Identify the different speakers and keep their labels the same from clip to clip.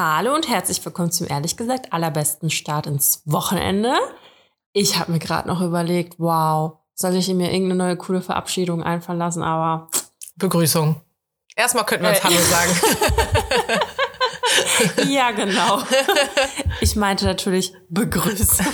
Speaker 1: Hallo und herzlich willkommen zum ehrlich gesagt allerbesten Start ins Wochenende. Ich habe mir gerade noch überlegt, wow, soll ich mir irgendeine neue coole Verabschiedung einfallen lassen, aber
Speaker 2: Begrüßung. Erstmal könnten wir uns
Speaker 1: Äh.
Speaker 2: Hallo sagen.
Speaker 1: ja, genau. Ich meinte natürlich begrüßen.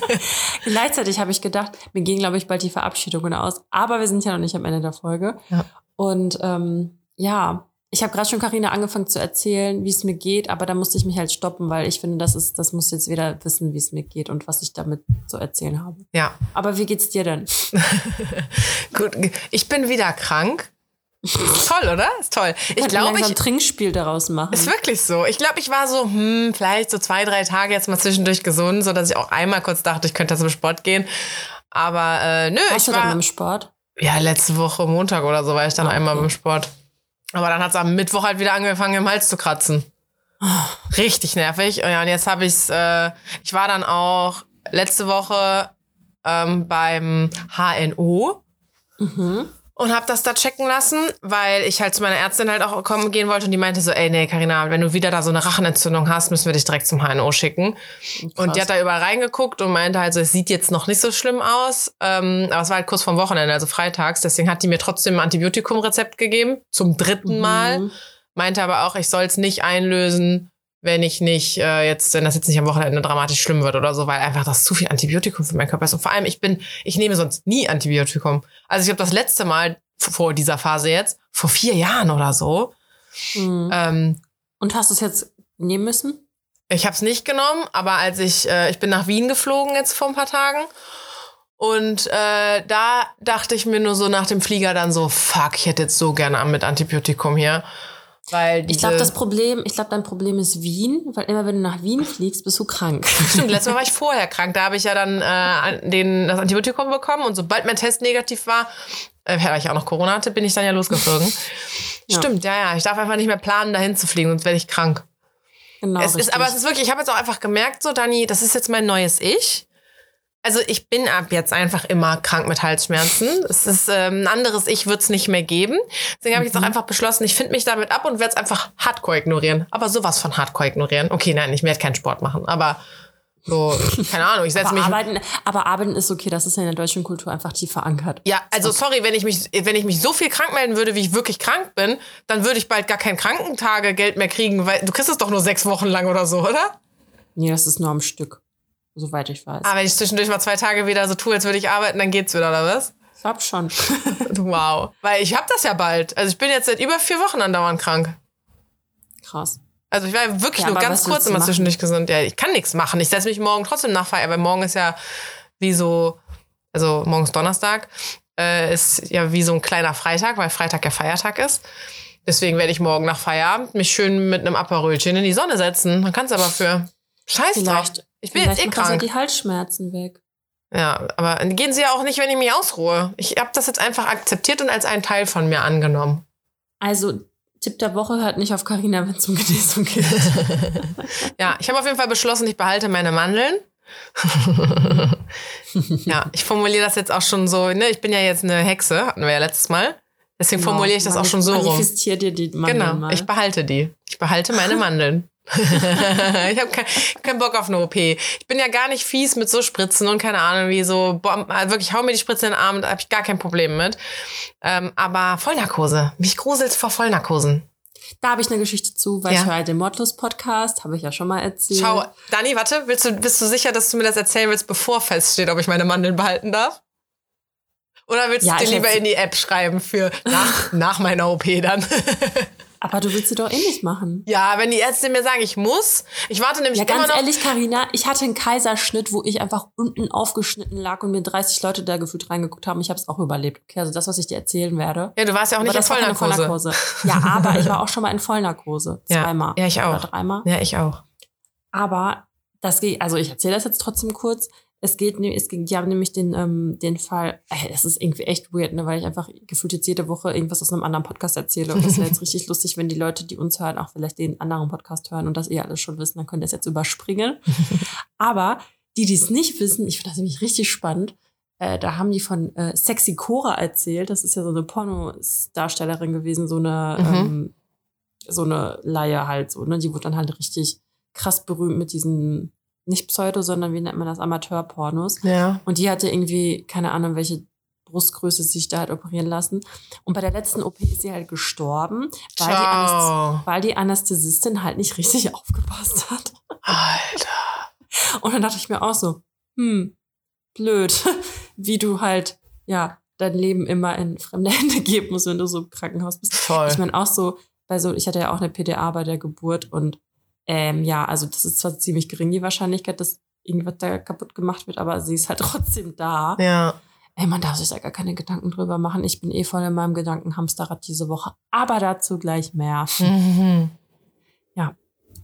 Speaker 1: Gleichzeitig habe ich gedacht, mir gehen, glaube ich, bald die Verabschiedungen aus, aber wir sind ja noch nicht am Ende der Folge.
Speaker 2: Ja.
Speaker 1: Und ähm, ja, ich habe gerade schon Karina angefangen zu erzählen, wie es mir geht, aber da musste ich mich halt stoppen, weil ich finde, das ist, das muss jetzt jeder wissen, wie es mir geht und was ich damit zu erzählen habe.
Speaker 2: Ja,
Speaker 1: Aber wie geht's dir denn?
Speaker 2: gut. Ich bin wieder krank. Toll, oder? Ist toll. Ich glaube, ich
Speaker 1: ein Trinkspiel daraus machen.
Speaker 2: ist wirklich so. Ich glaube, ich war so, hm, vielleicht so zwei, drei Tage jetzt mal zwischendurch gesund, so dass ich auch einmal kurz dachte, ich könnte zum Sport gehen. Aber äh, nö,
Speaker 1: Warst
Speaker 2: ich
Speaker 1: du dann
Speaker 2: war
Speaker 1: im Sport?
Speaker 2: ja letzte Woche Montag oder so war ich dann
Speaker 1: Ah,
Speaker 2: einmal
Speaker 1: okay.
Speaker 2: beim Sport. Aber dann hat es am Mittwoch halt wieder angefangen, im Hals zu kratzen. Richtig nervig. Ja, und jetzt habe ich's. Äh, ich war dann auch letzte Woche ähm, beim HNO
Speaker 1: Mhm.
Speaker 2: Und habe das da checken lassen, weil ich halt zu meiner Ärztin halt auch kommen gehen wollte und die meinte so, ey, nee, Karina, wenn du wieder da so eine Rachenentzündung hast, müssen wir dich direkt zum HNO schicken. Und die hat da überall reingeguckt und meinte halt so, es sieht jetzt noch nicht so schlimm aus, ähm, aber es war halt kurz vorm Wochenende, also freitags, deswegen hat die mir trotzdem ein Antibiotikumrezept gegeben, zum dritten Mal,
Speaker 1: Mhm.
Speaker 2: meinte aber auch, ich soll es nicht einlösen, wenn ich nicht äh, jetzt, wenn das jetzt nicht am Wochenende dramatisch schlimm wird oder so, weil einfach das zu viel Antibiotikum für meinen Körper ist. Und vor allem, ich bin, ich nehme sonst nie Antibiotikum. Also ich habe das letzte Mal vor dieser Phase jetzt, vor vier Jahren oder so,
Speaker 1: Mhm.
Speaker 2: ähm,
Speaker 1: Und hast du es jetzt nehmen müssen?
Speaker 2: ich habe es nicht genommen, aber als ich, äh, ich bin nach Wien geflogen jetzt vor ein paar Tagen. Und äh, da dachte ich mir nur so nach dem Flieger dann so, fuck, ich hätte jetzt so gerne mit Antibiotikum hier. Weil
Speaker 1: Ich glaube, das Problem, ich glaube, dein Problem ist Wien, weil immer wenn du nach Wien fliegst, bist du krank.
Speaker 2: Stimmt, letztes Mal war ich vorher krank. Da habe ich ja dann äh, den, das Antibiotikum bekommen und sobald mein Test negativ war, äh, weil ich auch noch Corona hatte, bin ich dann ja losgeflogen.
Speaker 1: Ja.
Speaker 2: Stimmt, ja, ja. Ich darf einfach nicht mehr planen, dahin zu fliegen, sonst werde ich krank.
Speaker 1: Genau.
Speaker 2: es ist, aber es ist wirklich, ich habe jetzt auch einfach gemerkt, so, Dani, das ist jetzt mein neues Ich. Also ich bin ab jetzt einfach immer krank mit Halsschmerzen. Es ist ähm, ein anderes Ich wird es nicht mehr geben. Deswegen habe ich jetzt
Speaker 1: Mhm.
Speaker 2: auch einfach beschlossen, ich finde mich damit ab und werde es einfach hardcore ignorieren. Aber sowas von hardcore ignorieren. Okay, nein, ich werde keinen Sport machen. Aber so, keine Ahnung, ich setze mich.
Speaker 1: arbeiten, aber arbeiten ist okay, das ist ja in der deutschen Kultur einfach tief verankert.
Speaker 2: Ja, also sorry, wenn ich mich, wenn ich mich so viel krank melden würde, wie ich wirklich krank bin, dann würde ich bald gar kein Krankentagegeld mehr kriegen, weil du kriegst es doch nur sechs Wochen lang oder so, oder?
Speaker 1: Nee, das ist nur am Stück, soweit ich weiß.
Speaker 2: Aber wenn ich zwischendurch mal zwei Tage wieder so tue, als würde ich arbeiten, dann geht's wieder, oder was?
Speaker 1: ich glaub schon.
Speaker 2: Wow. Weil ich hab das ja bald. Also ich bin jetzt seit über vier Wochen andauernd krank.
Speaker 1: Krass.
Speaker 2: Also ich war ja wirklich
Speaker 1: Ja,
Speaker 2: nur ganz kurz immer
Speaker 1: machen?
Speaker 2: zwischendurch gesund. Ja, ich kann nichts machen. Ich setze mich morgen trotzdem nach Feierabend, weil morgen ist ja wie so, also morgen ist Donnerstag, äh, ist ja wie so ein kleiner Freitag, weil Freitag ja Feiertag ist. Deswegen werde ich morgen nach Feierabend mich schön mit einem Aperölchen in die Sonne setzen. Man kann es aber für Scheiß drauf. Ich bin jetzt eh
Speaker 1: das ja
Speaker 2: krank.
Speaker 1: die Halsschmerzen weg.
Speaker 2: Ja, aber gehen sie ja auch nicht, wenn ich mich ausruhe. Ich habe das jetzt einfach akzeptiert und als einen Teil von mir angenommen.
Speaker 1: Also, Tipp der Woche hört nicht auf Karina, wenn es um Genesung geht.
Speaker 2: Ja, ich habe auf jeden Fall beschlossen, ich behalte meine Mandeln. ja, ich formuliere das jetzt auch schon so, ne? Ich bin ja jetzt eine Hexe, hatten wir ja letztes Mal. Deswegen formuliere ich das auch schon so rum.
Speaker 1: Manifestier dir die Mandeln
Speaker 2: Genau,
Speaker 1: mal.
Speaker 2: ich behalte die. Ich behalte meine Mandeln. ich habe kein, keinen Bock auf eine OP. Ich bin ja gar nicht fies mit so Spritzen und keine Ahnung, wie so, boah, also wirklich, hau mir die Spritze in den Arm, da habe ich gar kein Problem mit. Ähm, aber Vollnarkose, mich gruselt vor Vollnarkosen.
Speaker 1: Da habe ich eine Geschichte zu, weil
Speaker 2: Ja.
Speaker 1: ich höre den Mordlos-Podcast, habe ich ja schon mal erzählt.
Speaker 2: Schau, Dani, warte, willst du, bist du sicher, dass du mir das erzählen willst, bevor feststeht, ob ich meine Mandeln behalten darf? Oder willst
Speaker 1: Ja,
Speaker 2: du dir lieber in die App schreiben für nach, nach meiner OP dann?
Speaker 1: Aber du willst sie doch eh nicht machen.
Speaker 2: ja, wenn die Ärzte mir sagen, ich muss. Ich warte nämlich
Speaker 1: Ja,
Speaker 2: immer
Speaker 1: ganz
Speaker 2: noch.
Speaker 1: ehrlich, Karina, ich hatte einen Kaiserschnitt, wo ich einfach unten aufgeschnitten lag und mir 30 Leute da gefühlt reingeguckt haben. Ich habe es auch überlebt. Okay, also das, was ich dir erzählen werde.
Speaker 2: Ja, du warst ja auch nicht in Vollnarkose.
Speaker 1: Vollnarkose. Ja, aber ich war auch schon mal in Vollnarkose.
Speaker 2: Ja.
Speaker 1: Zweimal.
Speaker 2: Ja, ich auch.
Speaker 1: Oder dreimal.
Speaker 2: Ja, ich auch.
Speaker 1: Aber das geht, also ich erzähle das jetzt trotzdem kurz. Es geht, es ging, die haben nämlich den, ähm, den Fall, ey, das ist irgendwie echt weird, ne, weil ich einfach gefühlt jetzt jede Woche irgendwas aus einem anderen Podcast erzähle. Und das wäre jetzt richtig lustig, wenn die Leute, die uns hören, auch vielleicht den anderen Podcast hören und das eh alles schon wissen, dann könnt ihr es jetzt überspringen. Aber die, die es nicht wissen, ich finde das nämlich richtig spannend. Äh, da haben die von äh, Sexy Cora erzählt. Das ist ja so eine Pornodarstellerin gewesen, so eine,
Speaker 2: Mhm.
Speaker 1: ähm, so eine Laie halt so, ne? Die wurde dann halt richtig krass berühmt mit diesen, nicht Pseudo, sondern wie nennt man das, Amateurpornos.
Speaker 2: Ja.
Speaker 1: Und die hatte irgendwie, keine Ahnung, welche Brustgröße sich da hat operieren lassen. Und bei der letzten OP ist sie halt gestorben, weil, die, Anästh weil die Anästhesistin halt nicht richtig aufgepasst hat.
Speaker 2: Alter.
Speaker 1: Und dann dachte ich mir auch so, hm, blöd, wie du halt, ja, dein Leben immer in fremde Hände geben musst, wenn du so im Krankenhaus bist.
Speaker 2: Voll.
Speaker 1: Ich meine auch so, bei so, ich hatte ja auch eine PDA bei der Geburt und ähm, ja, also das ist zwar ziemlich gering, die Wahrscheinlichkeit, dass irgendwas da kaputt gemacht wird, aber sie ist halt trotzdem da.
Speaker 2: ja.
Speaker 1: Ey, man darf sich da gar keine Gedanken drüber machen. Ich bin eh voll in meinem Gedankenhamsterrad diese Woche. Aber dazu gleich mehr.
Speaker 2: Mhm.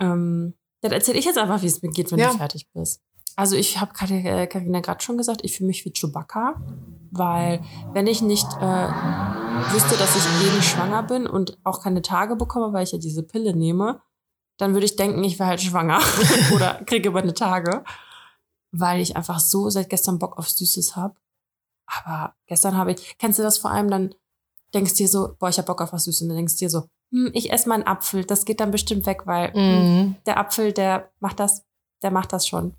Speaker 1: Ähm, dann erzähle ich jetzt einfach, wie es mir geht, wenn
Speaker 2: Ja.
Speaker 1: du fertig bist. Also ich habe Karina gerade schon gesagt, ich fühle mich wie Chewbacca, weil wenn ich nicht äh, wüsste, dass ich eben schwanger bin und auch keine Tage bekomme, weil ich ja diese Pille nehme, dann würde ich denken, ich wäre halt schwanger oder kriege meine Tage, weil ich einfach so seit gestern Bock auf Süßes habe. Aber gestern habe ich, kennst du das vor allem, dann denkst dir so, boah, ich habe Bock auf was Süßes und dann denkst dir so, hm, ich esse mal einen Apfel, das geht dann bestimmt weg, weil hm,
Speaker 2: Mhm.
Speaker 1: der Apfel, der macht das, der macht das schon.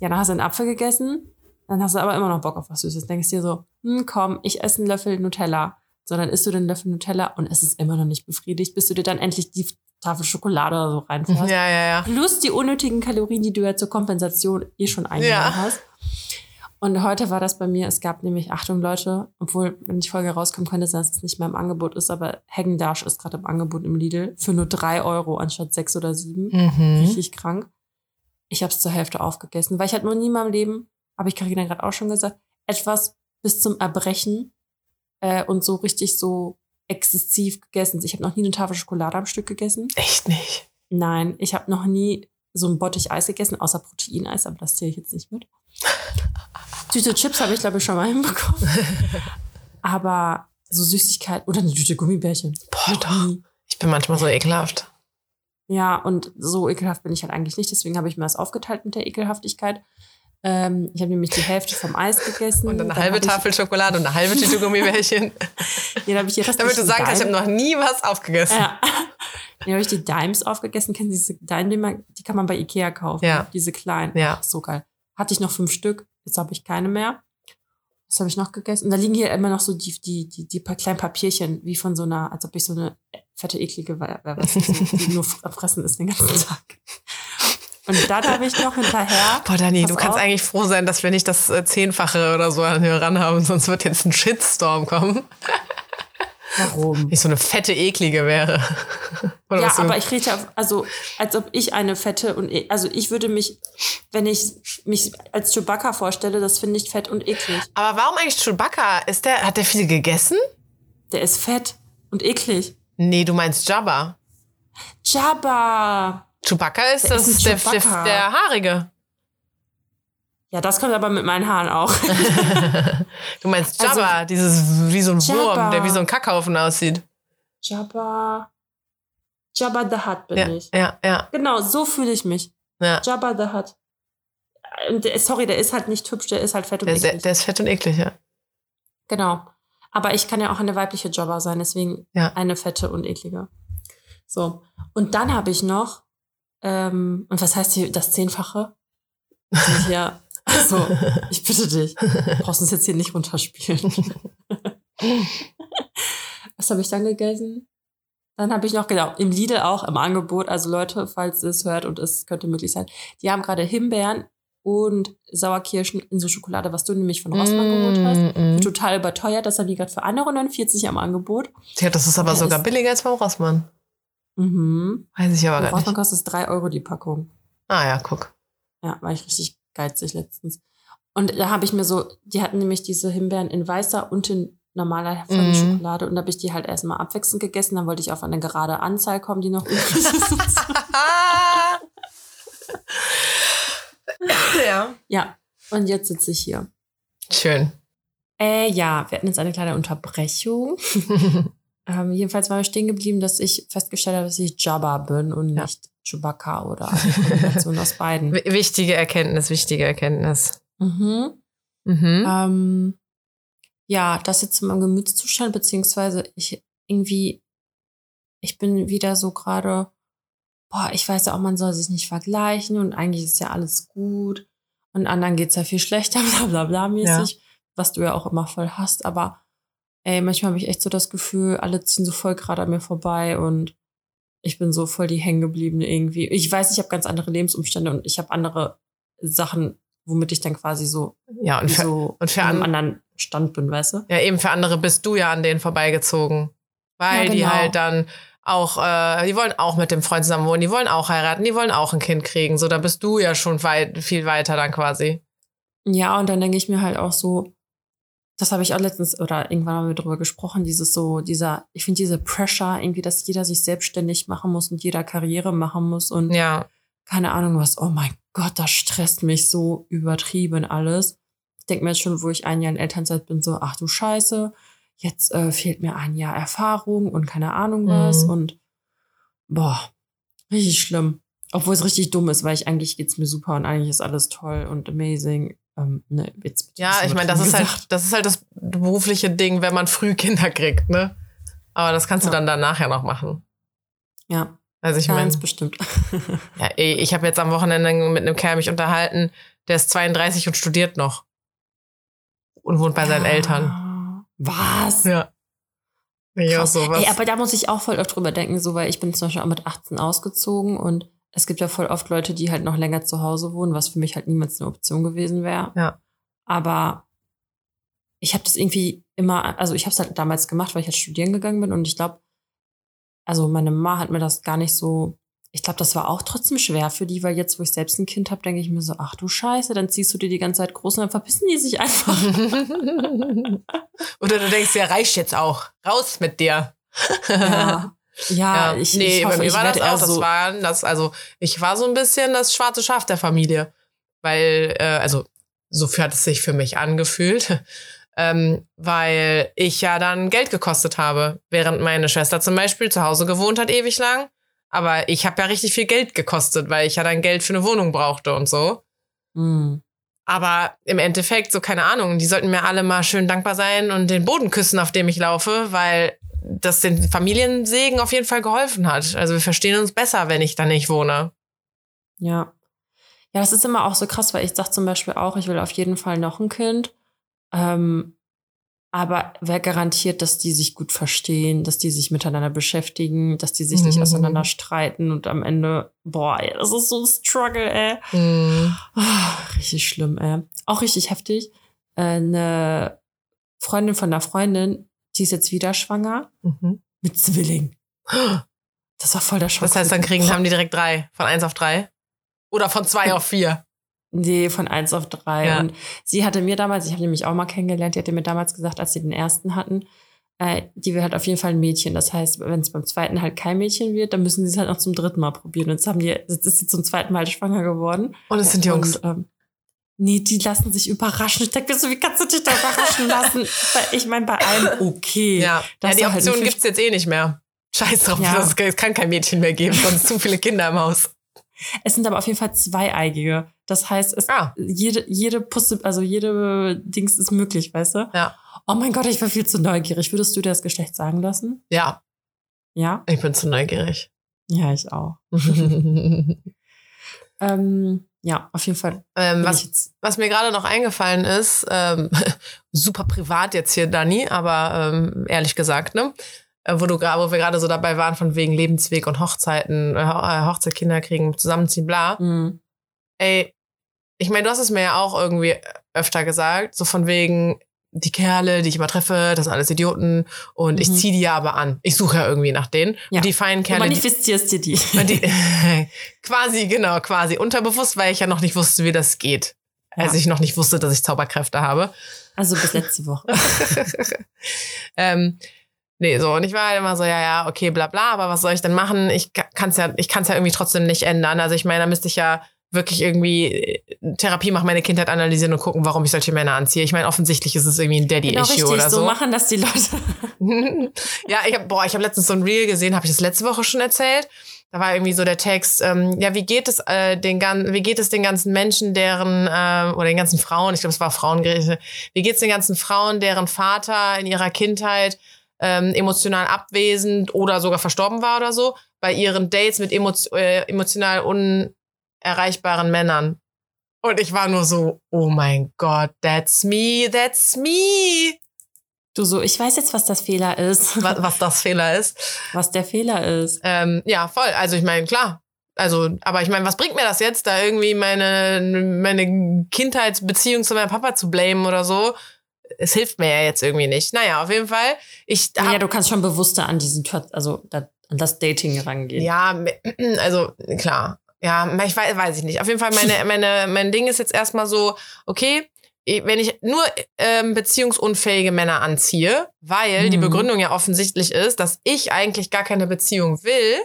Speaker 1: Ja, dann hast du einen Apfel gegessen, dann hast du aber immer noch Bock auf was Süßes. Denkst dir so, hm, komm, ich esse einen Löffel Nutella. So, dann isst du den Löffel Nutella und es ist immer noch nicht befriedigt, bis du dir dann endlich die Tafel Schokolade oder so reinfährst.
Speaker 2: Ja, ja, ja.
Speaker 1: Plus die unnötigen Kalorien, die du ja zur Kompensation eh schon eingenommen hast. Und heute war das bei mir, es gab nämlich, Achtung Leute, obwohl, wenn die Folge rauskommt, könnte dass es nicht mehr im Angebot ist, aber Heggendash ist gerade im Angebot im Lidl für nur drei Euro anstatt sechs oder sieben
Speaker 2: Mhm.
Speaker 1: richtig krank. Ich habe es zur Hälfte aufgegessen, weil ich hatte noch nie in meinem Leben, habe ich Carina gerade auch schon gesagt, etwas bis zum Erbrechen äh, und so richtig so exzessiv gegessen. Ich habe noch nie eine Tafel Schokolade am Stück gegessen.
Speaker 2: Echt nicht.
Speaker 1: Nein, ich habe noch nie so ein Bottich Eis gegessen, außer Proteineis, aber das zähle ich jetzt nicht mit. Tüte Chips habe ich, glaube ich, schon mal hinbekommen. aber so Süßigkeit oder eine Tüte Gummibärchen.
Speaker 2: Boah, doch.
Speaker 1: nie.
Speaker 2: Ich bin manchmal so ekelhaft.
Speaker 1: Ja, und so ekelhaft bin ich halt eigentlich nicht. Deswegen habe ich mir das aufgeteilt mit der Ekelhaftigkeit. Ähm, ich habe nämlich die Hälfte vom Eis gegessen.
Speaker 2: Und eine
Speaker 1: Dann
Speaker 2: halbe
Speaker 1: ich,
Speaker 2: Tafel Schokolade und eine halbe Tüte Gummibärchen.
Speaker 1: Ja, dann habe ich die
Speaker 2: Damit du sagen kannst, ich habe noch nie was aufgegessen.
Speaker 1: Ja. Dann habe ich die Dimes aufgegessen. Kennen Sie diese Dime, die, man, die kann man bei Ikea kaufen.
Speaker 2: Ja.
Speaker 1: Diese kleinen.
Speaker 2: Ja.
Speaker 1: Ach, so geil. Hatte ich noch fünf Stück. Jetzt habe ich keine mehr. Was habe ich noch gegessen? Und da liegen hier immer noch so die, die, die, die paar kleinen Papierchen, wie von so einer, als ob ich so eine fette, eklige, wer wer weiß, die, nur fressen ist den ganzen Tag. Und dann habe ich noch hinterher.
Speaker 2: Boah, Dani,
Speaker 1: Pass
Speaker 2: du kannst
Speaker 1: auf.
Speaker 2: eigentlich froh sein, dass wir nicht das äh, Zehnfache oder so an Hörern haben, sonst wird jetzt ein Shitstorm kommen.
Speaker 1: Warum?
Speaker 2: Ich so eine fette, eklige wäre. Oder
Speaker 1: Ja, aber ich rede ja, also, als ob ich eine fette und, e- also ich würde mich, wenn ich mich als Chewbacca vorstelle, das finde ich fett und eklig.
Speaker 2: aber warum eigentlich Chewbacca? Ist der, hat der viel gegessen?
Speaker 1: Der ist fett und eklig.
Speaker 2: Nee, du meinst Jabba.
Speaker 1: Jabba!
Speaker 2: Chewbacca ist,
Speaker 1: Der
Speaker 2: das
Speaker 1: ist
Speaker 2: der, der,
Speaker 1: Chewbacca.
Speaker 2: der Haarige.
Speaker 1: Ja, das kommt aber mit meinen Haaren auch.
Speaker 2: Du meinst
Speaker 1: Also-
Speaker 2: Jabba, dieses wie so ein Wurm,
Speaker 1: Jabba.
Speaker 2: der wie so ein Kackhaufen aussieht.
Speaker 1: Jabba. Jabba the Hutt bin
Speaker 2: Ja,
Speaker 1: ich.
Speaker 2: ja, ja,
Speaker 1: Genau, so fühle ich mich.
Speaker 2: ja.
Speaker 1: Jabba the Hutt. Der, sorry, der ist halt nicht hübsch, der ist halt fett und
Speaker 2: Der, der,
Speaker 1: eklig.
Speaker 2: der ist fett und eklig, ja.
Speaker 1: Genau. Aber ich kann ja auch eine weibliche Jobber sein, deswegen
Speaker 2: Ja.
Speaker 1: eine fette und eklige. So. Und dann habe ich noch, ähm, und was heißt hier das Zehnfache? Hier, also, ich bitte dich, du brauchst uns jetzt hier nicht runterspielen. was habe ich dann gegessen? Dann habe ich noch, genau, im Lidl auch im Angebot, also Leute, falls ihr es hört und es könnte möglich sein, die haben gerade Himbeeren und Sauerkirschen in so Schokolade, was du nämlich von Rossmann geholt hast
Speaker 2: Mm, mm.
Speaker 1: total überteuert. Das haben die gerade für 1,49 am Angebot.
Speaker 2: Ja, das ist aber sogar
Speaker 1: ist-
Speaker 2: billiger als beim Rossmann.
Speaker 1: Mhm.
Speaker 2: Weiß ich aber
Speaker 1: Bei
Speaker 2: gar
Speaker 1: Rossmann
Speaker 2: nicht.
Speaker 1: kostet es 3 Euro die Packung.
Speaker 2: Ah ja, guck.
Speaker 1: Ja, war ich richtig geizig letztens. Und da habe ich mir so, die hatten nämlich diese Himbeeren in weißer und in normaler
Speaker 2: Mhm.
Speaker 1: Schokolade. Und da habe ich die halt erstmal abwechselnd gegessen. Dann wollte ich auf eine gerade Anzahl kommen, die noch übrig ist.
Speaker 2: ja.
Speaker 1: ja, und jetzt sitze ich hier.
Speaker 2: Schön.
Speaker 1: Äh, ja, wir hatten jetzt eine kleine Unterbrechung. Ähm, jedenfalls war mir stehen geblieben, dass ich festgestellt habe, dass ich Jabba bin und
Speaker 2: Ja.
Speaker 1: nicht Chewbacca oder eine Kombination aus beiden.
Speaker 2: W- Wichtige Erkenntnis, wichtige Erkenntnis.
Speaker 1: Mhm.
Speaker 2: Mhm.
Speaker 1: Ähm, ja, das jetzt zu meinem Gemütszustand, beziehungsweise ich irgendwie ich bin wieder so gerade, boah, ich weiß ja auch, man soll sich nicht vergleichen und eigentlich ist ja alles gut und anderen geht's ja viel schlechter, bla bla bla mäßig, ja. was du ja auch immer voll hast. Aber ey, manchmal habe ich echt so das Gefühl, alle ziehen so voll gerade an mir vorbei und ich bin so voll die hängengebliebene irgendwie. Ich weiß, ich habe ganz andere Lebensumstände und ich habe andere Sachen, womit ich dann quasi so,
Speaker 2: ja, und für,
Speaker 1: so
Speaker 2: und für
Speaker 1: einem anderen Stand bin, weißt du?
Speaker 2: Ja, eben für andere bist du ja an denen vorbeigezogen. Weil ja, genau. die halt dann auch, äh, die wollen auch mit dem Freund zusammen wohnen, die wollen auch heiraten, die wollen auch ein Kind kriegen. So, da bist du ja schon weit, viel weiter dann quasi.
Speaker 1: Ja, und dann denke ich mir halt auch so, das habe ich auch letztens oder irgendwann haben wir drüber gesprochen, dieses so, dieser, ich finde diese Pressure, irgendwie, dass jeder sich selbstständig machen muss und jeder Karriere machen muss und
Speaker 2: ja.
Speaker 1: keine Ahnung was, oh mein Gott, das stresst mich so übertrieben alles. Ich denke mir jetzt schon, wo ich ein Jahr in Elternzeit bin, so, ach du Scheiße, jetzt äh, fehlt mir ein Jahr Erfahrung und keine Ahnung was mhm. und boah, richtig schlimm. Obwohl es richtig dumm ist, weil ich eigentlich geht's mir super und eigentlich ist alles toll und amazing. Ähm, ne,
Speaker 2: jetzt, ja, ich meine, das ist halt, das ist halt das berufliche Ding, wenn man früh Kinder kriegt, ne? Aber das kannst ja. du dann danach ja noch machen.
Speaker 1: Ja.
Speaker 2: Also ich meine,
Speaker 1: bestimmt.
Speaker 2: ja, ich habe jetzt am Wochenende mit einem Kerl mich unterhalten, der ist 32 und studiert noch und wohnt bei ja. seinen Eltern.
Speaker 1: Was?
Speaker 2: Ja.
Speaker 1: Ja, sowas. Ey, aber da muss ich auch voll oft drüber denken, so weil ich bin zum Beispiel auch mit 18 ausgezogen und es gibt ja voll oft Leute, die halt noch länger zu Hause wohnen, was für mich halt niemals eine Option gewesen wäre.
Speaker 2: Ja.
Speaker 1: Aber ich habe das irgendwie immer, also ich habe es halt damals gemacht, weil ich halt studieren gegangen bin und ich glaube, also meine Mama hat mir das gar nicht so, ich glaube, das war auch trotzdem schwer für die, weil jetzt, wo ich selbst ein Kind habe, denke ich mir so, ach du Scheiße, dann ziehst du dir die ganze Zeit groß und dann verpissen die sich einfach.
Speaker 2: Oder du denkst, ja, reicht jetzt auch. Raus mit dir.
Speaker 1: ja. Ja, ich,
Speaker 2: nee,
Speaker 1: ich hoffe,
Speaker 2: bei mir war das auch.
Speaker 1: So
Speaker 2: das war das, also ich war so ein bisschen das schwarze Schaf der Familie. Weil, äh, also so hat es sich für mich angefühlt. ähm, weil ich ja dann Geld gekostet habe, während meine Schwester zum Beispiel zu Hause gewohnt hat ewig lang. Aber ich habe ja richtig viel Geld gekostet, weil ich ja dann Geld für eine Wohnung brauchte und so.
Speaker 1: Mhm.
Speaker 2: Aber im Endeffekt, so keine Ahnung, die sollten mir alle mal schön dankbar sein und den Boden küssen, auf dem ich laufe, weil das den Familiensegen auf jeden Fall geholfen hat. Also wir verstehen uns besser, wenn ich da nicht wohne.
Speaker 1: Ja. Ja, das ist immer auch so krass, weil ich sage zum Beispiel auch, ich will auf jeden Fall noch ein Kind. Ähm, aber wer garantiert, dass die sich gut verstehen, dass die sich miteinander beschäftigen, dass die sich nicht mhm. auseinander streiten und am Ende, boah, ey, das ist so ein Struggle, ey.
Speaker 2: Mhm.
Speaker 1: Oh, richtig schlimm, ey. Auch richtig heftig. Äh, eine Freundin von einer Freundin, die ist jetzt wieder schwanger
Speaker 2: mhm.
Speaker 1: mit Zwilling. Das war voll der Schock.
Speaker 2: Das heißt, dann kriegen, haben die direkt drei, von eins auf drei? Oder von zwei auf vier?
Speaker 1: Nee, von eins auf drei. Ja. Und sie hatte mir damals, ich habe nämlich auch mal kennengelernt, die hatte mir damals gesagt, als sie den ersten hatten, äh, die will halt auf jeden Fall ein Mädchen. Das heißt, wenn es beim zweiten halt kein Mädchen wird, dann müssen sie es halt noch zum dritten Mal probieren. Und jetzt haben die, jetzt ist sie zum zweiten Mal schwanger geworden.
Speaker 2: Und es sind Jungs. Und, ähm,
Speaker 1: nee, die lassen sich überraschen. Ich denke so, wie kannst du dich da überraschen lassen? ich meine, bei allem okay.
Speaker 2: Ja, ja die halt Option halt gibt's jetzt eh nicht mehr. Scheiß drauf, ja. es kann kein Mädchen mehr geben, sonst zu viele Kinder im Haus.
Speaker 1: Es sind aber auf jeden Fall zweieigige. Das heißt, es,
Speaker 2: ah.
Speaker 1: jede, jede Pusse, also jede Dings ist möglich, weißt du?
Speaker 2: Ja.
Speaker 1: Oh mein Gott, ich war viel zu neugierig. Würdest du dir das Geschlecht sagen lassen?
Speaker 2: Ja.
Speaker 1: Ja?
Speaker 2: Ich bin zu neugierig.
Speaker 1: Ja, ich auch. ähm, ja, auf jeden Fall.
Speaker 2: Ähm, was, was mir gerade noch eingefallen ist, ähm, super privat jetzt hier, Dani, aber ähm, ehrlich gesagt, ne? Äh, wo, du, wo wir gerade so dabei waren, von wegen Lebensweg und Hochzeiten, äh, äh Hochzeit, Kinder kriegen, zusammenziehen, bla.
Speaker 1: Mhm.
Speaker 2: Ey, ich meine, du hast es mir ja auch irgendwie öfter gesagt, so von wegen, die Kerle, die ich immer treffe, das sind alles Idioten und mhm. ich ziehe die ja aber an. Ich suche ja irgendwie nach denen. Ja. Und die feinen Kerle. Du
Speaker 1: manifestierst dir die.
Speaker 2: die quasi, genau, quasi. Unterbewusst, weil ich ja noch nicht wusste, wie das geht. Ja. Als ich noch nicht wusste, dass ich Zauberkräfte habe.
Speaker 1: Also bis letzte Woche.
Speaker 2: ähm, Nee, so. Und ich war halt immer so, ja, ja, okay, bla bla, aber was soll ich denn machen? Ich kann es ja, ich kann ja irgendwie trotzdem nicht ändern. Also ich meine, da müsste ich ja wirklich irgendwie äh, Therapie machen, meine Kindheit analysieren und gucken, warum ich solche Männer anziehe. Ich meine, offensichtlich ist es irgendwie ein Daddy-Issue genau, oder so.
Speaker 1: so machen das die Leute.
Speaker 2: ja, ich habe boah, ich habe letztens so ein Reel gesehen, habe ich das letzte Woche schon erzählt. Da war irgendwie so der Text, ähm, ja, wie geht es äh, den ganzen, wie geht es den ganzen Menschen, deren äh, oder den ganzen Frauen, ich glaube, es war Frauengerichte, wie geht es den ganzen Frauen, deren Vater in ihrer Kindheit ähm, emotional abwesend oder sogar verstorben war oder so, bei ihren Dates mit emo äh, emotional unerreichbaren Männern. Und ich war nur so, oh mein Gott, that's me, that's me.
Speaker 1: Du so, ich weiß jetzt, was das Fehler ist.
Speaker 2: Was, was das Fehler ist.
Speaker 1: Was der Fehler ist.
Speaker 2: Ähm, ja, voll. Also ich meine, klar. Also, aber ich meine, was bringt mir das jetzt, da irgendwie meine, meine Kindheitsbeziehung zu meinem Papa zu blamen oder so? Es hilft mir ja jetzt irgendwie nicht. Naja, auf jeden Fall. Ich
Speaker 1: ja, du kannst schon bewusster an diesen, also an das Dating rangehen.
Speaker 2: Ja, also klar. Ja, ich weiß, weiß ich nicht. Auf jeden Fall, meine, meine, mein Ding ist jetzt erstmal so, okay, wenn ich nur ähm, beziehungsunfähige Männer anziehe, weil mhm. die Begründung ja offensichtlich ist, dass ich eigentlich gar keine Beziehung will,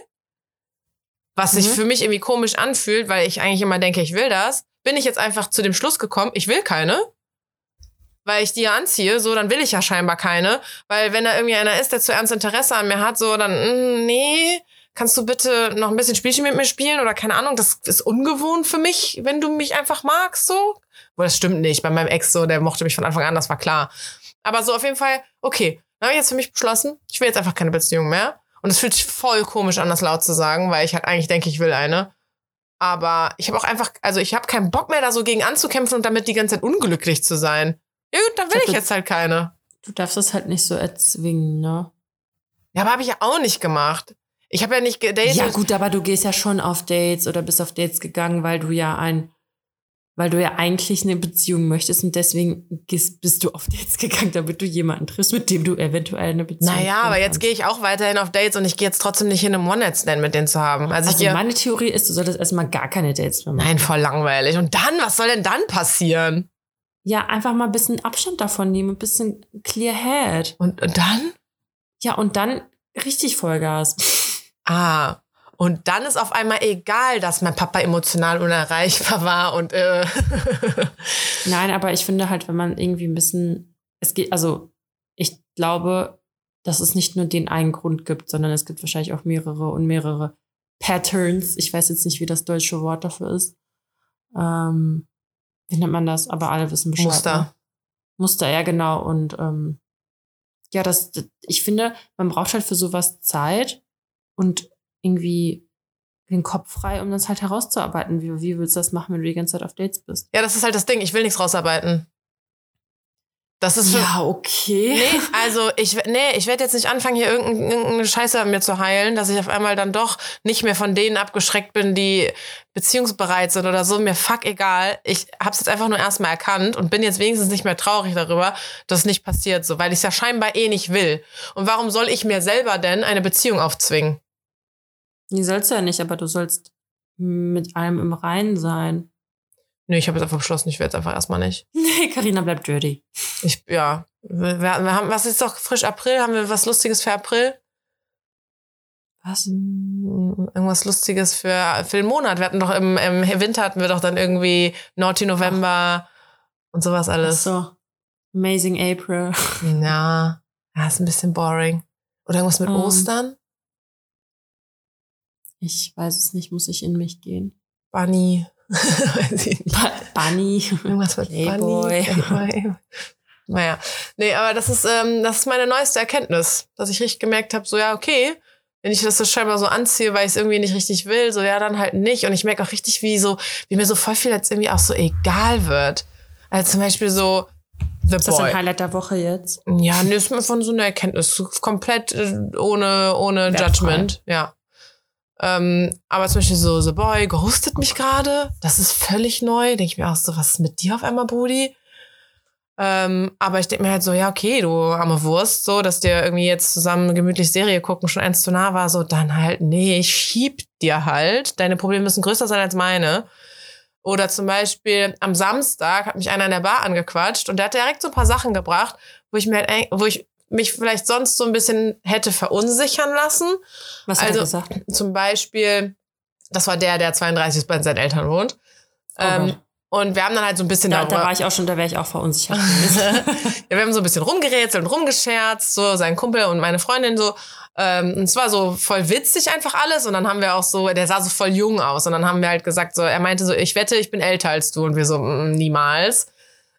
Speaker 2: was mhm. sich für mich irgendwie komisch anfühlt, weil ich eigentlich immer denke, ich will das, bin ich jetzt einfach zu dem Schluss gekommen, ich will keine. Weil ich die ja anziehe, so, dann will ich ja scheinbar keine. Weil wenn da irgendwie einer ist, der zu ernst Interesse an mir hat, so, dann, mh, mm, nee, kannst du bitte noch ein bisschen Spielchen mit mir spielen oder keine Ahnung, das ist ungewohnt für mich, wenn du mich einfach magst, so. Wo das stimmt nicht. Bei meinem Ex so, der mochte mich von Anfang an, das war klar. Aber so auf jeden Fall, okay, dann habe ich jetzt für mich beschlossen, ich will jetzt einfach keine Beziehung mehr. Und es fühlt sich voll komisch an, das laut zu sagen, weil ich halt eigentlich denke, ich will eine. Aber ich habe auch einfach, also ich habe keinen Bock mehr, da so gegen anzukämpfen und damit die ganze Zeit unglücklich zu sein. Ja gut, dann will ich, ich jetzt halt keine.
Speaker 1: Du darfst es halt nicht so erzwingen, ne?
Speaker 2: Ja, aber habe ich ja auch nicht gemacht. Ich habe ja nicht gedatet.
Speaker 1: Ja gut, aber du gehst ja schon auf Dates oder bist auf Dates gegangen, weil du ja ein weil du ja eigentlich eine Beziehung möchtest und deswegen bist du auf Dates gegangen, damit du jemanden triffst, mit dem du eventuell eine Beziehung hast.
Speaker 2: Naja, aber jetzt gehe ich auch weiterhin auf Dates und ich gehe jetzt trotzdem nicht hin, um One-Night-Stand mit denen zu haben.
Speaker 1: Also, also meine Theorie ist, du solltest erstmal gar keine Dates mehr
Speaker 2: machen. Nein, voll langweilig. Und dann, was soll denn dann passieren?
Speaker 1: Ja, einfach mal ein bisschen Abstand davon nehmen, ein bisschen clear head.
Speaker 2: Und, und dann?
Speaker 1: Ja, und dann richtig Vollgas.
Speaker 2: Ah, und dann ist auf einmal egal, dass mein Papa emotional unerreichbar war und äh
Speaker 1: Nein, aber ich finde halt, wenn man irgendwie ein bisschen, es geht, also ich glaube, dass es nicht nur den einen Grund gibt, sondern es gibt wahrscheinlich auch mehrere und mehrere Patterns. Ich weiß jetzt nicht, wie das deutsche Wort dafür ist. Ähm, wie nennt man das? Aber alle wissen Bescheid.
Speaker 2: Muster. Ne?
Speaker 1: Muster, ja, genau. Und ähm, ja, das, ich finde, man braucht halt für sowas Zeit und irgendwie den Kopf frei, um das halt herauszuarbeiten. Wie, wie willst du das machen, wenn du die ganze Zeit auf Dates bist?
Speaker 2: Ja, das ist halt das Ding. Ich will nichts rausarbeiten.
Speaker 1: Das ist ja okay.
Speaker 2: Nee, also ich nee, ich werde jetzt nicht anfangen hier irgendeine, irgendeine Scheiße an mir zu heilen, dass ich auf einmal dann doch nicht mehr von denen abgeschreckt bin, die beziehungsbereit sind oder so. Mir fuck egal. Ich hab's jetzt einfach nur erstmal erkannt und bin jetzt wenigstens nicht mehr traurig darüber, dass es nicht passiert so, weil ich es ja scheinbar eh nicht will. Und warum soll ich mir selber denn eine Beziehung aufzwingen?
Speaker 1: Die sollst du ja nicht, aber du sollst mit allem im Reinen sein.
Speaker 2: Nee, ich habe jetzt einfach beschlossen, ich werde jetzt einfach erstmal nicht.
Speaker 1: Nee, Karina bleibt dirty.
Speaker 2: Ich, ja. Wir, wir, haben, was ist doch frisch April? Haben wir was Lustiges für April?
Speaker 1: Was?
Speaker 2: Irgendwas Lustiges für, für den Monat. Wir hatten doch im, im Winter hatten wir doch dann irgendwie Naughty November Ach. und sowas alles.
Speaker 1: Ach so. Amazing April.
Speaker 2: Ja. Ja, ist ein bisschen boring. Oder irgendwas mit um. Ostern?
Speaker 1: Ich weiß es nicht, muss ich in mich gehen.
Speaker 2: Bunny.
Speaker 1: weiß ich nicht. Bunny.
Speaker 2: Irgendwas mit Playboy. Bunny. Naja, nee, aber das ist, ähm, das ist meine neueste Erkenntnis, dass ich richtig gemerkt habe, so ja, okay, wenn ich das so scheinbar so anziehe, weil ich es irgendwie nicht richtig will, so ja, dann halt nicht. Und ich merke auch richtig, wie so, wie mir so voll viel jetzt irgendwie auch so egal wird. Also zum Beispiel so,
Speaker 1: The ist Boy. das ein Highlight der Woche jetzt?
Speaker 2: Ja, nee, ist mir von so einer Erkenntnis. Komplett äh, ohne, ohne Judgment. Ja. Ähm, aber zum Beispiel so The Boy ghostet mich gerade. Das ist völlig neu. Denke ich mir auch so, was ist mit dir auf einmal, Brudi? Ähm, aber ich denke mir halt so, ja, okay, du arme Wurst, so, dass dir irgendwie jetzt zusammen gemütlich Serie gucken schon eins zu nah war, so, dann halt, nee, ich schieb dir halt. Deine Probleme müssen größer sein als meine. Oder zum Beispiel am Samstag hat mich einer in der Bar angequatscht und der hat direkt so ein paar Sachen gebracht, wo ich mir halt, wo ich mich vielleicht sonst so ein bisschen hätte verunsichern lassen.
Speaker 1: Was hat also, er gesagt?
Speaker 2: Zum Beispiel, das war der, der 32 ist bei seinen Eltern wohnt. Oh ähm, und wir haben dann halt so ein bisschen
Speaker 1: da, darüber. Da war ich auch schon, da wäre ich auch verunsichert.
Speaker 2: ja, wir haben so ein bisschen rumgerätselt und rumgescherzt, so sein Kumpel und meine Freundin so. Ähm, und es war so voll witzig einfach alles. Und dann haben wir auch so, der sah so voll jung aus. Und dann haben wir halt gesagt, so, er meinte so, ich wette, ich bin älter als du. Und wir so, mm, niemals.